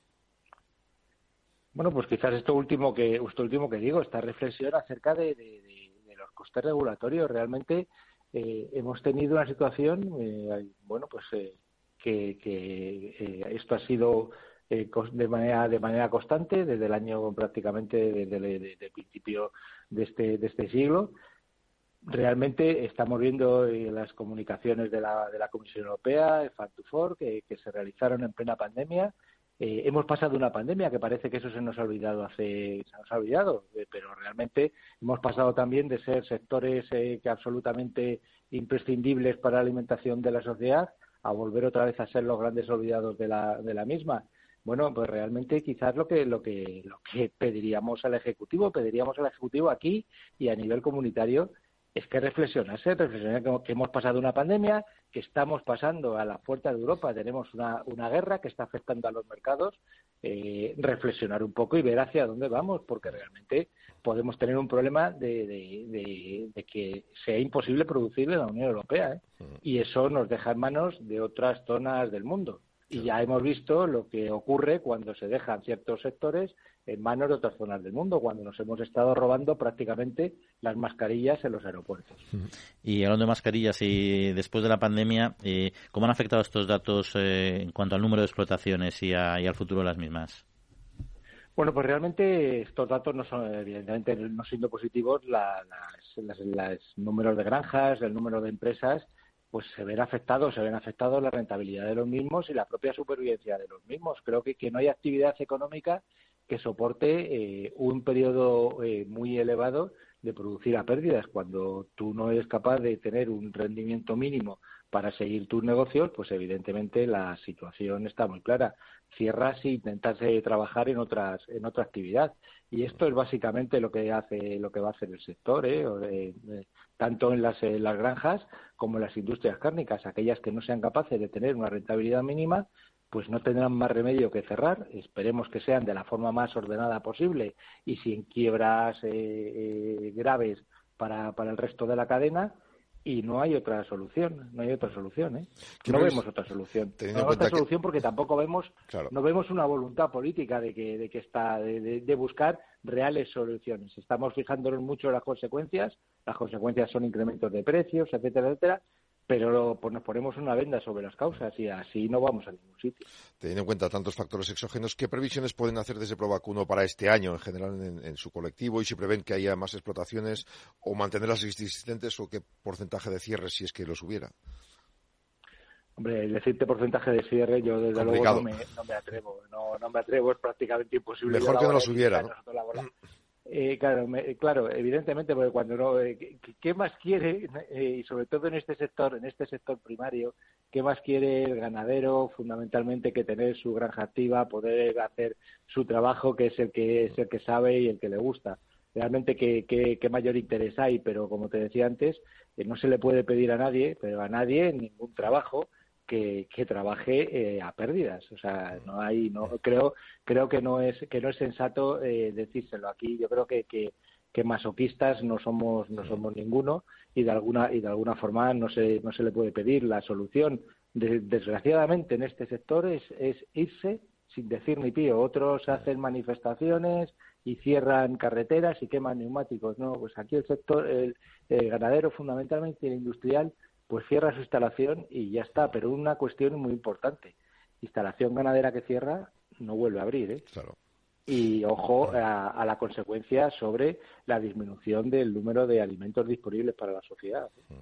Bueno, pues quizás esto último que esto último que digo, esta reflexión acerca de, los costes regulatorios. Realmente eh, hemos tenido una situación, eh, bueno, pues eh, que, esto ha sido de manera de manera constante desde el año prácticamente desde el principio de este de este siglo. Realmente estamos viendo las comunicaciones de la, de la Comisión Europea, el Fund que, que se realizaron en plena pandemia eh, hemos pasado una pandemia que parece que eso se nos ha olvidado hace, se nos ha olvidado, eh, pero realmente hemos pasado también de ser sectores eh, que absolutamente imprescindibles para la alimentación de la sociedad a volver otra vez a ser los grandes olvidados de la, de la misma. Bueno, pues realmente quizás lo que, lo que, lo que pediríamos al Ejecutivo, pediríamos al Ejecutivo aquí y a nivel comunitario es que reflexionase, reflexionar que hemos pasado una pandemia, que estamos pasando a la puerta de Europa, tenemos una, una guerra que está afectando a los mercados, eh, reflexionar un poco y ver hacia dónde vamos, porque realmente podemos tener un problema de, de, que sea imposible producir en la Unión Europea. ¿eh? Mm. Y eso nos deja en manos de otras zonas del mundo. Y ya hemos visto lo que ocurre cuando se dejan ciertos sectores en manos de otras zonas del mundo, cuando nos hemos estado robando prácticamente las mascarillas en los aeropuertos. Y hablando de mascarillas y después de la pandemia, eh, ¿cómo han afectado estos datos eh, en cuanto al número de explotaciones y, al futuro de las mismas? Bueno, pues realmente estos datos no son, evidentemente, no siendo positivos, los números de granjas, el número de empresas, pues se ven afectados, se ven afectados la rentabilidad de los mismos y la propia supervivencia de los mismos. Creo que, que no hay actividad económica que soporte eh, un periodo eh, muy elevado de producir a pérdidas. Cuando tú no eres capaz de tener un rendimiento mínimo para seguir tus negocios, pues evidentemente la situación está muy clara. Cierras y intentas eh, trabajar en otras en otra actividad. Y esto es básicamente lo que hace lo que va a hacer el sector, tanto en las, en las granjas como en las industrias cárnicas, aquellas que no sean capaces de tener una rentabilidad mínima, pues no tendrán más remedio que cerrar. Esperemos que sean de la forma más ordenada posible y sin quiebras eh, eh, graves para, para el resto de la cadena. Y no hay otra solución, no hay otra solución, ¿eh? No vemos otra solución. No vemos otra solución porque tampoco vemos, no vemos una voluntad política de que, de que está, de, de, buscar reales soluciones. Estamos fijándonos mucho en las consecuencias. Las consecuencias son incrementos de precios, etcétera, etcétera pero pues nos ponemos una venda sobre las causas y así no vamos a ningún sitio. Teniendo en cuenta tantos factores exógenos, ¿qué previsiones pueden hacer desde Provacuno para este año en general en, su colectivo y si prevén que haya más explotaciones o mantener las existentes o qué porcentaje de cierre si es que los hubiera? Hombre, decirte porcentaje de cierre yo desde luego no me, no me atrevo, no, no, me atrevo, es prácticamente imposible. Mejor que no los hubiera, ¿no? Eh, claro, claro, evidentemente, porque cuando no, eh, ¿qué, más quiere eh, y sobre todo en este sector, en este sector primario, qué más quiere el ganadero, fundamentalmente que tener su granja activa, poder hacer su trabajo, que es el que es el que sabe y el que le gusta. Realmente qué, qué, mayor interés hay, pero como te decía antes, no se le puede pedir a nadie, pero a nadie ningún trabajo que, trabaje eh, a pérdidas. O sea, no hay, no creo, creo que no es que no es sensato eh, decírselo aquí. Yo creo que, que, masoquistas no somos no somos ninguno y de alguna y de alguna forma no se no se le puede pedir la solución. desgraciadamente en este sector es, es irse sin decir ni pío. Otros hacen manifestaciones y cierran carreteras y queman neumáticos. No, pues aquí el sector, el, el ganadero fundamentalmente y el industrial pues cierra su instalación y ya está. Pero una cuestión muy importante, instalación ganadera que cierra no vuelve a abrir. ¿eh? Claro. Y ojo a, la consecuencia sobre la disminución del número de alimentos disponibles para la sociedad. ¿eh?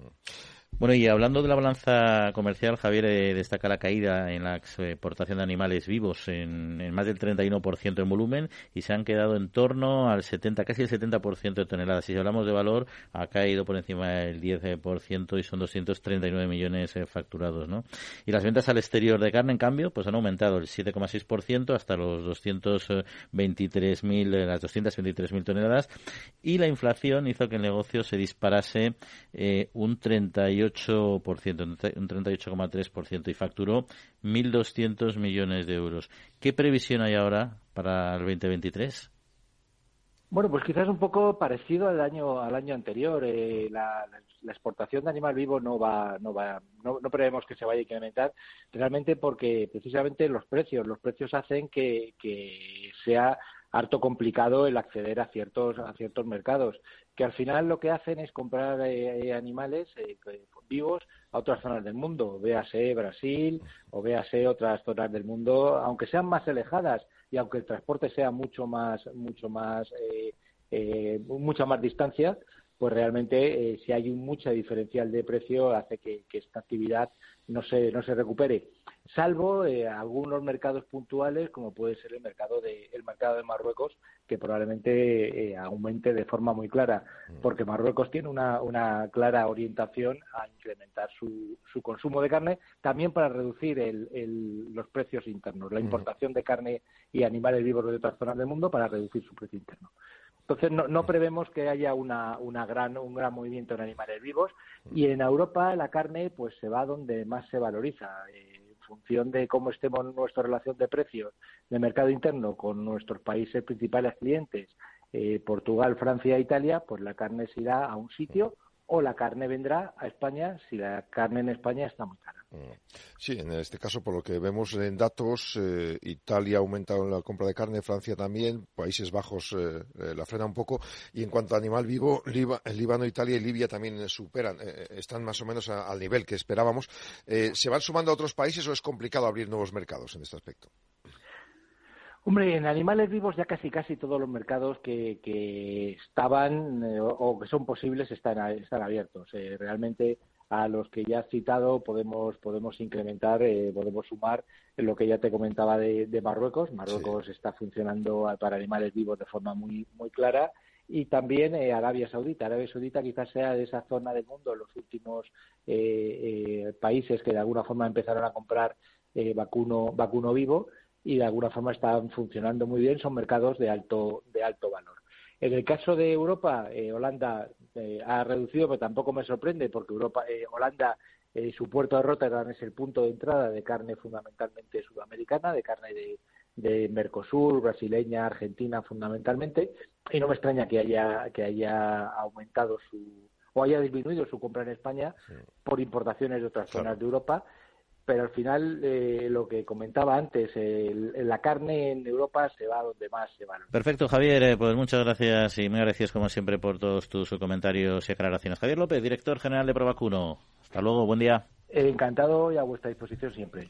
Bueno, y hablando de la balanza comercial, Javier eh, destaca la caída en la exportación de animales vivos en, más del 31% en volumen y se han quedado en torno al 70, casi el 70% de toneladas. Si hablamos de valor, ha caído por encima del 10% y son 239 millones eh, facturados, ¿no? Y las ventas al exterior de carne, en cambio, pues han aumentado el 7,6% hasta los 223.000, las 223.000 toneladas y la inflación hizo que el negocio se disparase eh, un 38 un 38,3% y facturó 1.200 millones de euros. ¿Qué previsión hay ahora para el 2023? Bueno, pues quizás un poco parecido al año al año anterior. Eh, la, exportación de animal vivo no va, no va, no, no, prevemos que se vaya a incrementar, realmente porque precisamente los precios, los precios hacen que, que sea harto complicado el acceder a ciertos a ciertos mercados que al final lo que hacen es comprar eh, animales eh, vivos a otras zonas del mundo, véase Brasil o véase otras zonas del mundo, aunque sean más alejadas y aunque el transporte sea mucho más mucho más eh, mucha más distancia, pues realmente si hay mucha diferencial de precio hace que esta actividad no se no se recupere salvo eh, algunos mercados puntuales como puede ser el mercado de el mercado de Marruecos que probablemente eh, aumente de forma muy clara mm. porque Marruecos tiene una, una clara orientación a incrementar su, su consumo de carne también para reducir el, los precios internos la mm. importación de carne y animales vivos de otras zonas del mundo para reducir su precio interno entonces no, no prevemos que haya una, una gran, un gran movimiento en animales vivos. Y en Europa la carne pues se va donde más se valoriza. Eh, función de cómo estemos en nuestra relación de precios de mercado interno con nuestros países principales clientes, eh, Portugal, Francia e Italia, pues la carne se irá a un sitio o la carne vendrá a España. Si la carne en España está muy cara. Sí, en este caso, por lo que vemos en datos, eh, Italia ha aumentado la compra de carne, Francia también, Países Bajos eh, eh, la frena un poco. Y en cuanto a animal vivo, Líbano, Italia y Libia también superan, están más o menos al nivel que esperábamos. ¿Se van sumando a otros países o es complicado abrir nuevos mercados en este aspecto? Hombre, en animales vivos ya casi casi todos los mercados que, que estaban eh, o que son posibles están, están abiertos. Eh, realmente a los que ya has citado podemos podemos incrementar, eh, podemos sumar lo que ya te comentaba de, Marruecos. Marruecos está funcionando para animales vivos de forma muy muy clara y también Arabia Saudita. Arabia Saudita quizás sea de esa zona del mundo los últimos países que de alguna forma empezaron a comprar vacuno vacuno vivo y de alguna forma están funcionando muy bien, son mercados de alto, de alto valor. En el caso de Europa, eh, Holanda eh, ha reducido, pero tampoco me sorprende porque Europa, eh, Holanda, su puerto de Rotterdam es el punto de entrada de carne fundamentalmente sudamericana, de carne de, de Mercosur, brasileña, argentina fundamentalmente, y no me extraña que haya, que haya aumentado su o haya disminuido su compra en España por importaciones de otras zonas de Europa pero al final eh, lo que comentaba antes, la carne en Europa se va donde más se va. Perfecto, Javier, eh, pues muchas gracias y muy agradecidos como siempre por todos tus comentarios y aclaraciones. Javier López, director general de Provacuno. Hasta luego, buen día. Encantado y a vuestra disposición siempre.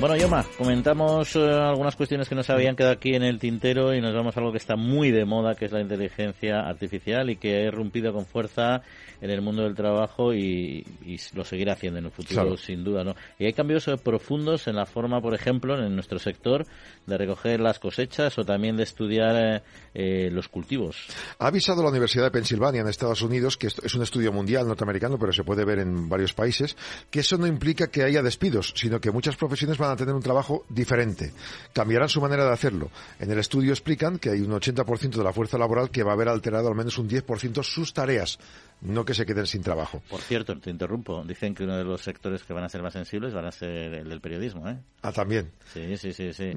Bueno, Yoma, comentamos eh, algunas cuestiones que nos habían quedado aquí en el tintero y nos vamos a algo que está muy de moda, que es la inteligencia artificial y que ha irrumpido con fuerza en el mundo del trabajo y, lo seguirá haciendo en el futuro, sin duda, ¿no? Y hay cambios eh, profundos en la forma, por ejemplo, en nuestro sector, de recoger las cosechas o también de estudiar eh, los cultivos. Ha avisado la Universidad de Pensilvania en Estados Unidos, que es un estudio mundial norteamericano, pero se puede ver en varios países, que eso no implica que haya despidos, sino que muchas profesiones van a tener un trabajo diferente. Cambiarán su manera de hacerlo. En el estudio explican que hay un 80% de la fuerza laboral que va a haber alterado al menos un 10% sus tareas. No que se queden sin trabajo. Por cierto, te interrumpo, dicen que uno de los sectores que van a ser más sensibles van a ser el del periodismo, ¿eh? Ah, también. Sí, sí, sí, sí.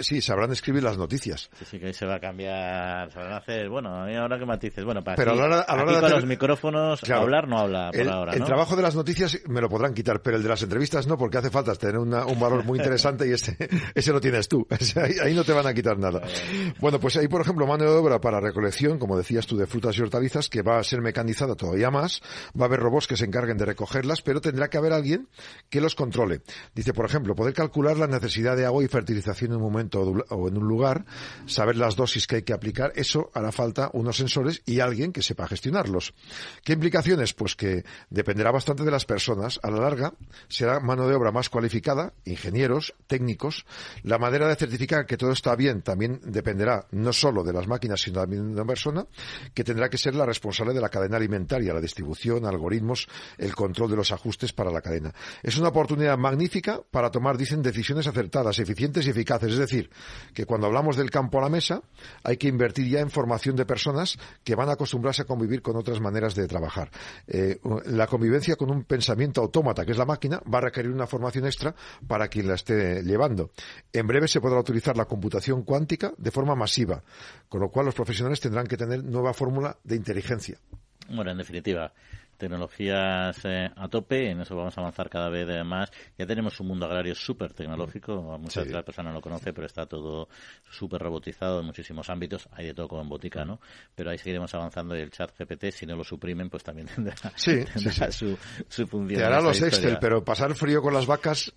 sí, sabrán escribir las noticias. Sí, sí, que ahí se va a cambiar, se van a hacer, bueno, ahora que matices, bueno, para pero aquí, a la hora, de los micrófonos, hablar no habla por el, ahora, El trabajo de las noticias me lo podrán quitar, pero el de las entrevistas no, porque hace falta tener un valor muy interesante y ese, ese lo tienes tú. ahí, no te van a quitar nada. Bueno, pues hay, por ejemplo, mano de obra para recolección, como decías tú, de frutas y hortalizas, que va a ser mecanizada todavía más. Va a haber robots que se encarguen de recogerlas, pero tendrá que haber alguien que los controle. Dice, por ejemplo, poder calcular la necesidad de agua y fertilización en un momento o en un lugar, saber las dosis que hay que aplicar, eso hará falta unos sensores y alguien que sepa gestionarlos. ¿Qué implicaciones? Pues que dependerá bastante de las personas. A la larga, será mano de obra más cualificada, ingenieros, técnicos. La manera de certificar que todo está bien también dependerá no solo de las máquinas, sino también de una persona, que tendrá que ser la responsable de la cadena alimentaria, la distribución, algoritmos, el control de los ajustes para la cadena. Es una oportunidad magnífica para tomar, dicen, decisiones acertadas, eficientes y eficaces. Es decir, que cuando hablamos del campo a la mesa, hay que invertir ya en formación de personas que van a acostumbrarse a convivir con otras maneras de trabajar. Eh, la convivencia con un pensamiento autómata, que es la máquina, va a requerir una formación extra para quien la esté llevando. En breve se podrá utilizar la computación cuántica de forma masiva, con lo cual los profesionales tendrán que tener nueva fórmula de inteligencia. Bueno, en definitiva, tecnologías eh, a tope, en eso vamos a avanzar cada vez más. Ya tenemos un mundo agrario súper tecnológico, muchas sí. personas no lo conocen, pero está todo súper robotizado en muchísimos ámbitos, hay de todo como en botica, ¿no? Pero ahí seguiremos avanzando y el chat GPT, si no lo suprimen, pues también tendrá, su, su, función. Te hará los Excel, pero pasar frío con las vacas,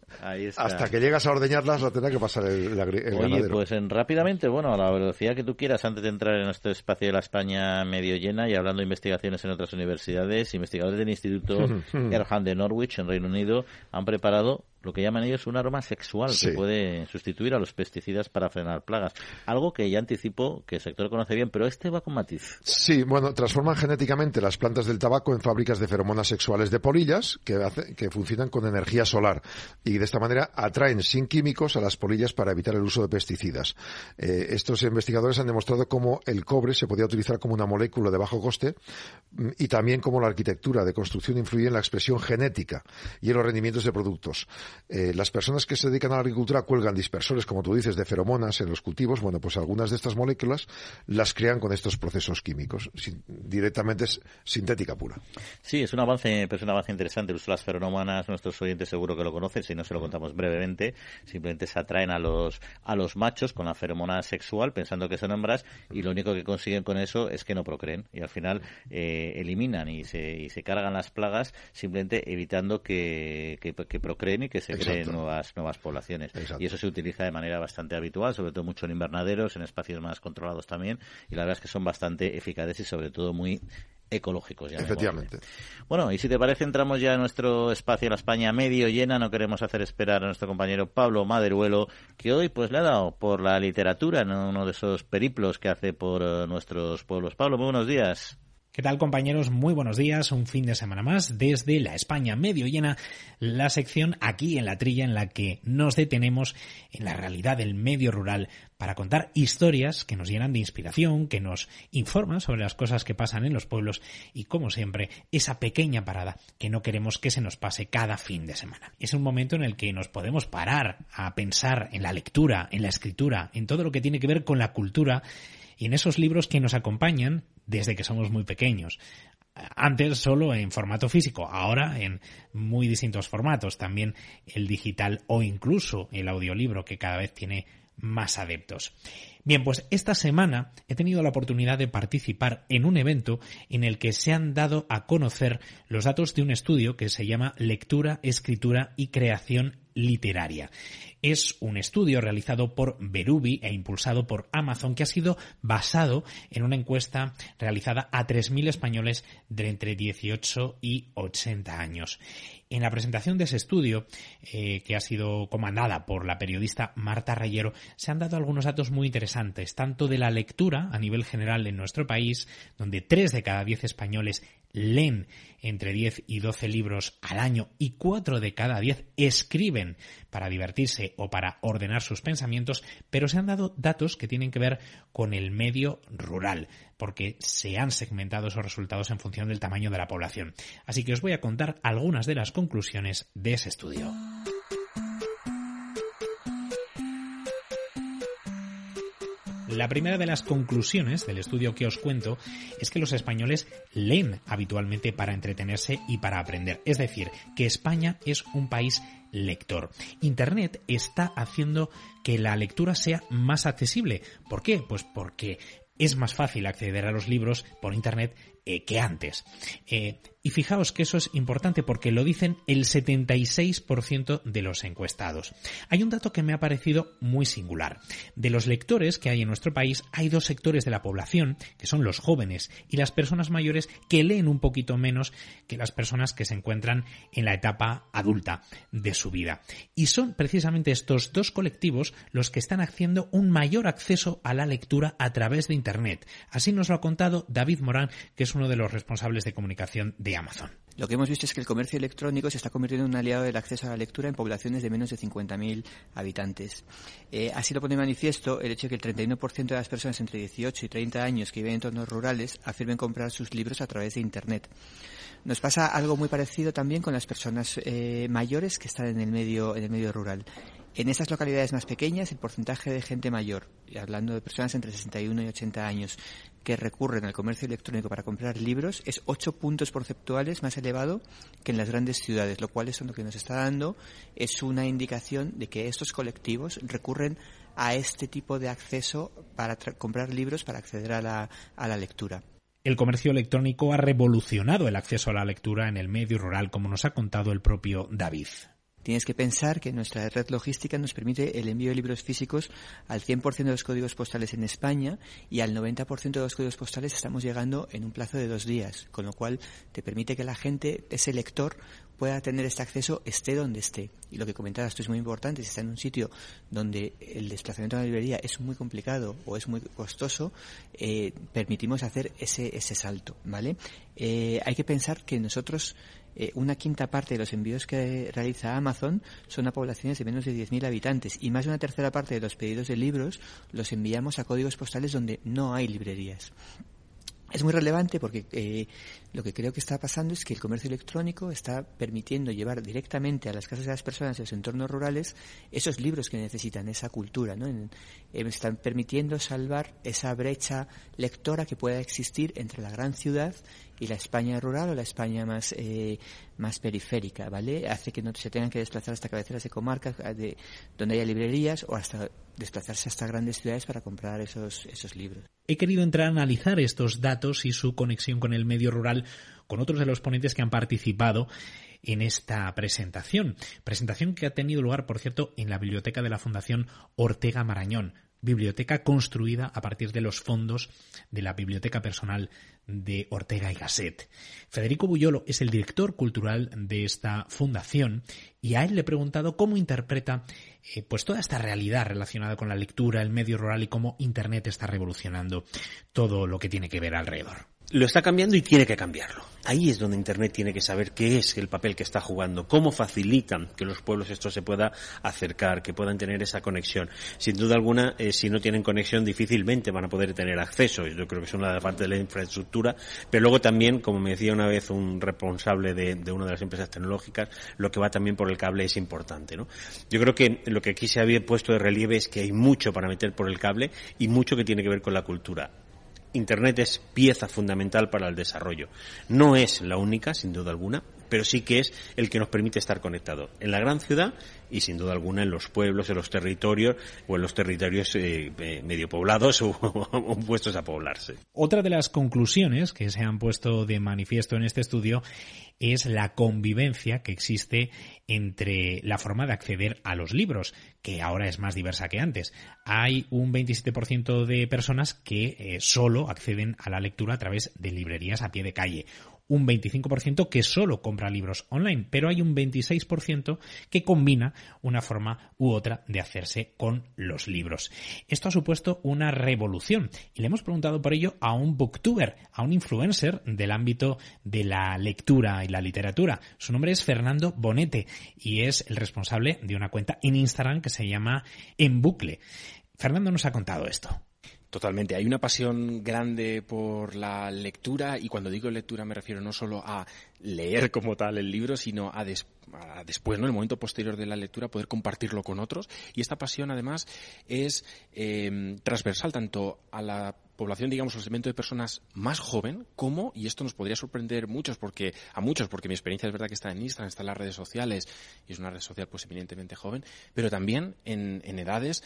hasta que llegas a ordeñarlas, lo tendrá que pasar el, el, Oye, pues en, rápidamente, bueno, a la velocidad que tú quieras, antes de entrar en este espacio de la España medio llena y hablando de investigaciones en otras universidades, investigaciones investigadores del Instituto Erhan de Norwich, en Reino Unido, han preparado lo que llaman ellos un aroma sexual que puede sustituir a los pesticidas para frenar plagas. Algo que ya anticipo que el sector conoce bien, pero este va con matiz. Sí, bueno, transforman genéticamente las plantas del tabaco en fábricas de feromonas sexuales de polillas que, que funcionan con energía solar y de esta manera atraen sin químicos a las polillas para evitar el uso de pesticidas. Eh, estos investigadores han demostrado cómo el cobre se podía utilizar como una molécula de bajo coste mm, y también cómo la arquitectura de construcción influye en la expresión genética y en los rendimientos de productos. Eh, las personas que se dedican a la agricultura cuelgan dispersores, como tú dices, de feromonas en los cultivos. Bueno, pues algunas de estas moléculas las crean con estos procesos químicos. directamente es sintética pura. Sí, es un avance, pues un avance interesante. Las feromonas, nuestros oyentes seguro que lo conocen, si no se lo contamos brevemente. Simplemente se atraen a los, a los machos con la feromona sexual, pensando que son hembras, y lo único que consiguen con eso es que no procreen. Y al final eh, eliminan y se, y se cargan las plagas, simplemente evitando que, que, que procreen y que se creen nuevas, nuevas poblaciones. Y eso se utiliza de manera bastante habitual, sobre todo mucho en invernaderos, en espacios más controlados también, y la verdad es que son bastante eficaces y sobre todo muy ecológicos. Ya Efectivamente. Bueno, y si te parece, entramos ya en nuestro espacio, la España medio llena. No queremos hacer esperar a nuestro compañero Pablo Maderuelo, que hoy pues le ha dado por la literatura en uno de esos periplos que hace por eh, nuestros pueblos. Pablo, muy buenos días. ¿Qué tal compañeros? Muy buenos días, un fin de semana más desde la España medio llena, la sección aquí en la trilla en la que nos detenemos en la realidad del medio rural para contar historias que nos llenan de inspiración, que nos informan sobre las cosas que pasan en los pueblos y como siempre esa pequeña parada que no queremos que se nos pase cada fin de semana. Es un momento en el que nos podemos parar a pensar en la lectura, en la escritura, en todo lo que tiene que ver con la cultura y en esos libros que nos acompañan desde que somos muy pequeños. Antes solo en formato físico, ahora en muy distintos formatos, también el digital o incluso el audiolibro que cada vez tiene más adeptos. Bien, pues esta semana he tenido la oportunidad de participar en un evento en el que se han dado a conocer los datos de un estudio que se llama Lectura, Escritura y Creación Literaria. Es un estudio realizado por Berubi e impulsado por Amazon que ha sido basado en una encuesta realizada a 3.000 españoles de entre 18 y 80 años. En la presentación de ese estudio, eh, que ha sido comandada por la periodista Marta Rayero, se han dado algunos datos muy interesantes, tanto de la lectura a nivel general en nuestro país, donde 3 de cada 10 españoles leen entre 10 y 12 libros al año y 4 de cada 10 escriben para divertirse o para ordenar sus pensamientos, pero se han dado datos que tienen que ver con el medio rural, porque se han segmentado esos resultados en función del tamaño de la población. Así que os voy a contar algunas de las conclusiones de ese estudio. La primera de las conclusiones del estudio que os cuento es que los españoles leen habitualmente para entretenerse y para aprender. Es decir, que España es un país lector. Internet está haciendo que la lectura sea más accesible. ¿Por qué? Pues porque es más fácil acceder a los libros por Internet eh, que antes. Eh, y fijaos que eso es importante porque lo dicen el 76% de los encuestados. Hay un dato que me ha parecido muy singular. De los lectores que hay en nuestro país, hay dos sectores de la población, que son los jóvenes y las personas mayores, que leen un poquito menos que las personas que se encuentran en la etapa adulta de su vida. Y son precisamente estos dos colectivos los que están haciendo un mayor acceso a la lectura a través de Internet. Así nos lo ha contado David Morán, que es uno de los responsables de comunicación de Amazon. Lo que hemos visto es que el comercio electrónico se está convirtiendo en un aliado del acceso a la lectura en poblaciones de menos de 50.000 habitantes. Eh, así lo pone manifiesto el hecho de que el 31% de las personas entre 18 y 30 años que viven en entornos rurales afirmen comprar sus libros a través de Internet. Nos pasa algo muy parecido también con las personas eh, mayores que están en el medio en el medio rural. En estas localidades más pequeñas, el porcentaje de gente mayor, hablando de personas entre 61 y 80 años, que recurren al comercio electrónico para comprar libros es 8 puntos porcentuales más elevado que en las grandes ciudades, lo cual eso lo que nos está dando es una indicación de que estos colectivos recurren a este tipo de acceso para comprar libros para acceder a la, a la lectura. El comercio electrónico ha revolucionado el acceso a la lectura en el medio rural, como nos ha contado el propio David. Tienes que pensar que nuestra red logística nos permite el envío de libros físicos al 100% de los códigos postales en España y al 90% de los códigos postales estamos llegando en un plazo de dos días, con lo cual te permite que la gente, ese lector, pueda tener este acceso esté donde esté. Y lo que comentabas esto es muy importante, si está en un sitio donde el desplazamiento a la librería es muy complicado o es muy costoso, eh, permitimos hacer ese, ese salto, ¿vale? Eh, hay que pensar que nosotros eh, una quinta parte de los envíos que realiza Amazon son a poblaciones de menos de 10.000 habitantes y más de una tercera parte de los pedidos de libros los enviamos a códigos postales donde no hay librerías. Es muy relevante porque eh, lo que creo que está pasando es que el comercio electrónico está permitiendo llevar directamente a las casas de las personas de los entornos rurales esos libros que necesitan, esa cultura. ¿no? Están permitiendo salvar esa brecha lectora que pueda existir entre la gran ciudad y la España rural o la España más, eh, más periférica, ¿vale? Hace que no se tengan que desplazar hasta cabeceras de comarcas de, donde haya librerías o hasta desplazarse hasta grandes ciudades para comprar esos, esos libros. He querido entrar a analizar estos datos y su conexión con el medio rural con otros de los ponentes que han participado en esta presentación. Presentación que ha tenido lugar, por cierto, en la biblioteca de la Fundación Ortega Marañón biblioteca construida a partir de los fondos de la biblioteca personal de Ortega y Gasset. Federico Buyolo es el director cultural de esta fundación y a él le he preguntado cómo interpreta eh, pues toda esta realidad relacionada con la lectura, el medio rural y cómo Internet está revolucionando todo lo que tiene que ver alrededor lo está cambiando y tiene que cambiarlo. Ahí es donde Internet tiene que saber qué es el papel que está jugando, cómo facilitan que los pueblos esto se pueda acercar, que puedan tener esa conexión. Sin duda alguna, eh, si no tienen conexión, difícilmente van a poder tener acceso. Yo creo que es una parte de la infraestructura, pero luego también, como me decía una vez un responsable de, de una de las empresas tecnológicas, lo que va también por el cable es importante. ¿no? Yo creo que lo que aquí se había puesto de relieve es que hay mucho para meter por el cable y mucho que tiene que ver con la cultura Internet es pieza fundamental para el desarrollo. No es la única, sin duda alguna, pero sí que es el que nos permite estar conectados en la gran ciudad y sin duda alguna en los pueblos, en los territorios o en los territorios eh, eh, medio poblados o, puestos a poblarse. Otra de las conclusiones que se han puesto de manifiesto en este estudio es la convivencia que existe entre la forma de acceder a los libros, que ahora es más diversa que antes. Hay un 27% de personas que eh, solo acceden a la lectura a través de librerías a pie de calle un 25% que solo compra libros online, pero hay un 26% que combina una forma u otra de hacerse con los libros. Esto ha supuesto una revolución y le hemos preguntado por ello a un booktuber, a un influencer del ámbito de la lectura y la literatura. Su nombre es Fernando Bonete y es el responsable de una cuenta en Instagram que se llama En Bucle. Fernando nos ha contado esto. Totalmente. Hay una pasión grande por la lectura y cuando digo lectura me refiero no solo a leer como tal el libro, sino a, después, ¿no? El momento posterior de la lectura, poder compartirlo con otros. Y esta pasión, además, es eh, transversal tanto a la población, digamos, el segmento de personas más joven, como, y esto nos podría sorprender muchos porque, a muchos, porque mi experiencia es verdad que está en Instagram, está en las redes sociales, y es una red social pues eminentemente joven, pero también en, edades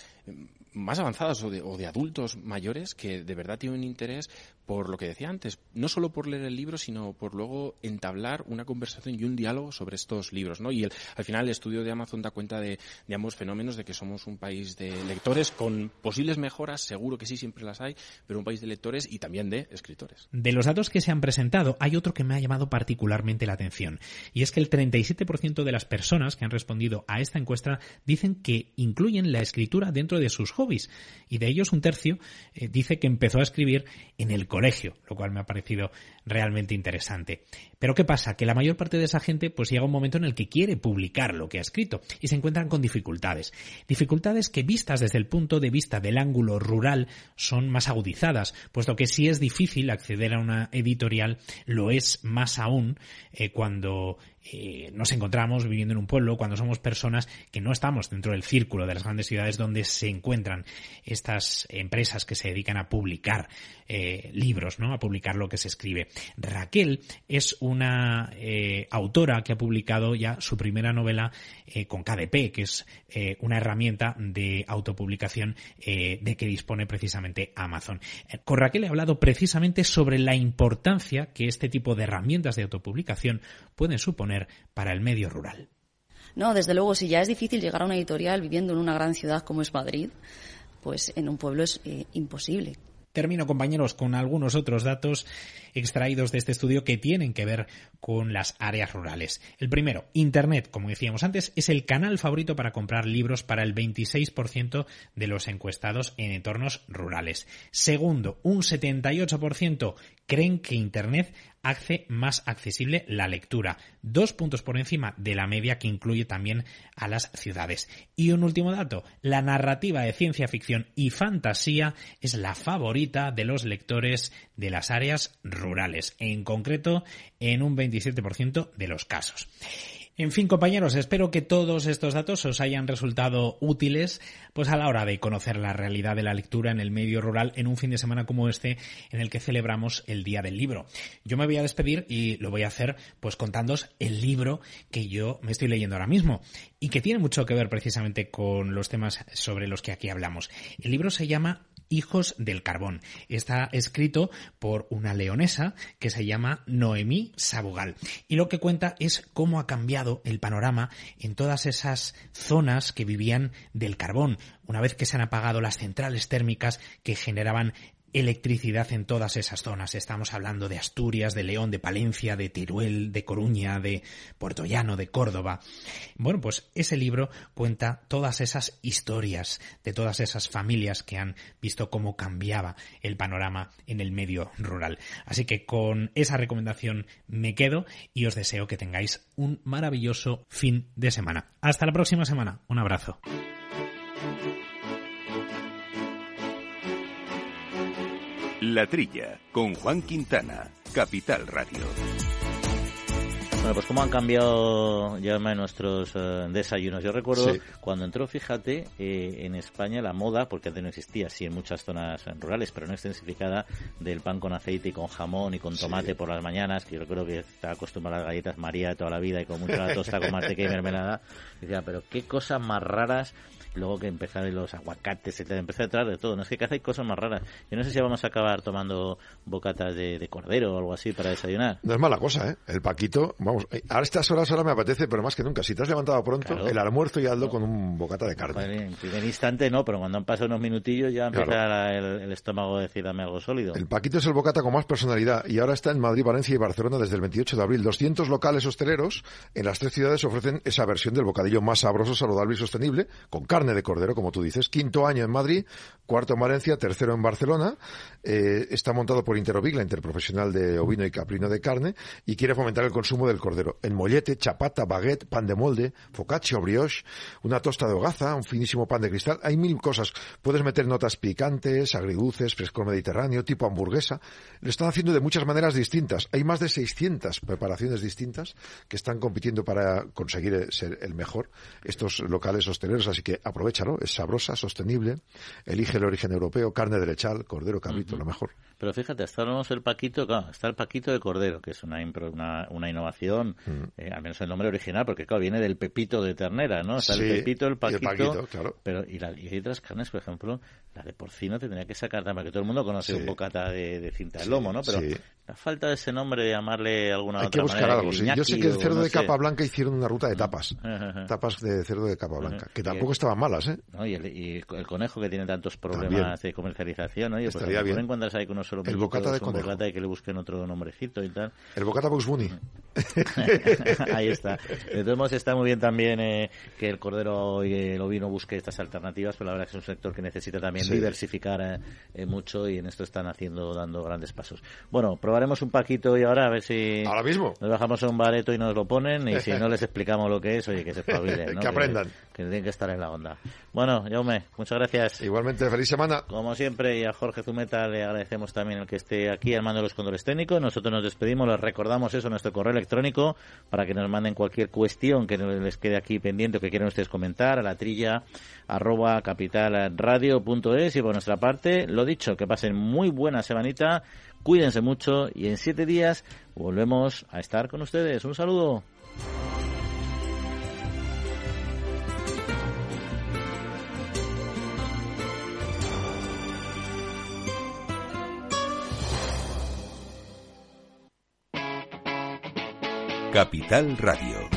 más avanzadas o de, adultos mayores que de verdad tienen interés por lo que decía antes, no solo por leer el libro, sino por luego entablar una conversación y un diálogo sobre estos libros, ¿no? Y el, al final el estudio de Amazon da cuenta de ambos fenómenos, de que somos un país de lectores con posibles mejoras, seguro que sí, siempre las hay, pero un país de lectores y también de escritores. De los datos que se han presentado, hay otro que me ha llamado particularmente la atención, y es que el 37% de las personas que han respondido a esta encuesta dicen que incluyen la escritura dentro de sus hobbies, y de ellos un tercio eh, dice que empezó a escribir en el colegio, lo cual me ha parecido realmente interesante. Pero ¿qué pasa? Que la mayor parte de esa gente pues llega un momento en el que quiere publicar lo que ha escrito y se encuentran con dificultades. Dificultades que vistas desde el punto de vista del ángulo rural son más agudizadas, puesto que si es difícil acceder a una editorial, lo es más aún eh, cuando eh, nos encontramos viviendo en un pueblo, cuando somos personas que no estamos dentro del círculo de las grandes ciudades donde se encuentran estas empresas que se dedican a publicar eh, libros, ¿no? A publicar lo que se escribe. Raquel es una eh, autora que ha publicado ya su primera novela con KDP, que es una herramienta de autopublicación de que dispone precisamente Amazon. Con Raquel he hablado precisamente sobre la importancia que este tipo de herramientas de autopublicación pueden suponer para el medio rural. No, desde luego, si ya es difícil llegar a una editorial viviendo en una gran ciudad como es Madrid, pues en un pueblo es eh, imposible. Termino, compañeros, con algunos otros datos extraídos de este estudio que tienen que ver con las áreas rurales. El primero, Internet, como decíamos antes, es el canal favorito para comprar libros para el 26% de los encuestados en entornos rurales. Segundo, un 78% creen que Internet hace más accesible la lectura, dos puntos por encima de la media que incluye también a las ciudades. Y un último dato, la narrativa de ciencia ficción y fantasía es la favorita de los lectores de las áreas rurales, en concreto en un 27% de los casos. En fin, compañeros, espero que todos estos datos os hayan resultado útiles pues a la hora de conocer la realidad de la lectura en el medio rural en un fin de semana como este en el que celebramos el Día del Libro. Yo me voy a despedir y lo voy a hacer pues contándoos el libro que yo me estoy leyendo ahora mismo y que tiene mucho que ver precisamente con los temas sobre los que aquí hablamos. El libro se llama Hijos del Carbón. Está escrito por una leonesa que se llama Noemí Sabugal. Y lo que cuenta es cómo ha cambiado el panorama en todas esas zonas que vivían del carbón, una vez que se han apagado las centrales térmicas que generaban electricidad en todas esas zonas. Estamos hablando de Asturias, de León, de Palencia, de Teruel, de Coruña, de Puerto Llano, de Córdoba. Bueno, pues ese libro cuenta todas esas historias de todas esas familias que han visto cómo cambiaba el panorama en el medio rural. Así que con esa recomendación me quedo y os deseo que tengáis un maravilloso fin de semana. Hasta la próxima semana. Un abrazo. La Trilla, con Juan Quintana, Capital Radio. Bueno, pues cómo han cambiado ya nuestros eh, desayunos. Yo recuerdo cuando entró, fíjate, eh, en España la moda, porque antes no existía, sí, en muchas zonas rurales, pero no extensificada, del pan con aceite y con jamón y con tomate por las mañanas, que yo creo que está acostumbrado a las galletas María de toda la vida y con mucha tosta con manteca y mermelada. Decía, pero qué cosas más raras luego que empezar los aguacates, empecé a traer de todo. No es que hacéis cosas más raras. Yo no sé si vamos a acabar tomando bocatas de, cordero o algo así para desayunar. No es mala cosa, ¿eh? El Paquito, vamos, eh, a estas horas ahora me apetece, pero más que nunca. Si te has levantado pronto, el almuerzo y aldo con un bocata de carne. en primer instante no, pero cuando han pasado unos minutillos ya empieza el, estómago a decir dame algo sólido. El Paquito es el bocata con más personalidad y ahora está en Madrid, Valencia y Barcelona desde el 28 de abril. 200 locales hosteleros en las tres ciudades ofrecen esa versión del bocadillo más sabroso, saludable y sostenible, con carne de cordero, como tú dices. Quinto año en Madrid, cuarto en Valencia, tercero en Barcelona. Eh, está montado por Interovic, la interprofesional de ovino y caprino de carne, y quiere fomentar el consumo del cordero. En mollete, chapata, baguette, pan de molde, focaccia brioche, una tosta de hogaza, un finísimo pan de cristal. Hay mil cosas. Puedes meter notas picantes, agridulces, fresco mediterráneo, tipo hamburguesa. Lo están haciendo de muchas maneras distintas. Hay más de 600 preparaciones distintas que están compitiendo para conseguir ser el mejor. Estos locales hosteleros, así que aprovechalo. Es sabrosa, sostenible. Elige el origen europeo, carne de lechal, cordero, cabrito, lo mejor. Pero fíjate, hasta el paquito, claro, está el paquito de cordero, que es una, una, innovación, mm. eh, al menos el nombre original, porque claro, viene del pepito de ternera, ¿no? Está el pepito, el paquito, pero y, la, y, hay otras carnes, por ejemplo, la de porcino tendría que sacar también, porque todo el mundo conoce un bocata de, cinta de lomo, ¿no? Pero la falta de ese nombre de llamarle alguna hay otra que buscar algo, sí. Yo sé que el cerdo de capa blanca hicieron una ruta de tapas, tapas de cerdo de capa blanca, que tampoco estaban malas, ¿eh? y, el, el, conejo que tiene tantos problemas de comercialización, ¿no? Y pues, Estaría bien. encuentras ahí con unos solo el bocata de bocata y que le busquen otro nombrecito y tal. El bocata Bugs Bunny. ahí está. De todos modos está muy bien también eh, que el cordero y el ovino busque estas alternativas, pero la verdad es que es un sector que necesita también diversificar eh, eh, mucho y en esto están haciendo, dando grandes pasos. Bueno, probaremos un paquito y ahora a ver si... Ahora mismo. Nos bajamos a un bareto y nos lo ponen y si no les explicamos lo que es, oye, que se espabilen, que aprendan. Que, tienen que estar en la onda. Bueno, Jaume, muchas gracias. Igualmente, feliz semana. Como siempre, y a Jorge Zumeta le agradecemos también el que esté aquí al mando de los controles técnicos. Nosotros nos despedimos, les recordamos eso, nuestro correo electrónico, para que nos manden cualquier cuestión que les quede aquí pendiente o que quieran ustedes comentar a la trilla arroba capitalradio.es y por nuestra parte, lo dicho, que pasen muy buena semanita, cuídense mucho y en siete días volvemos a estar con ustedes. Un saludo. Capital Radio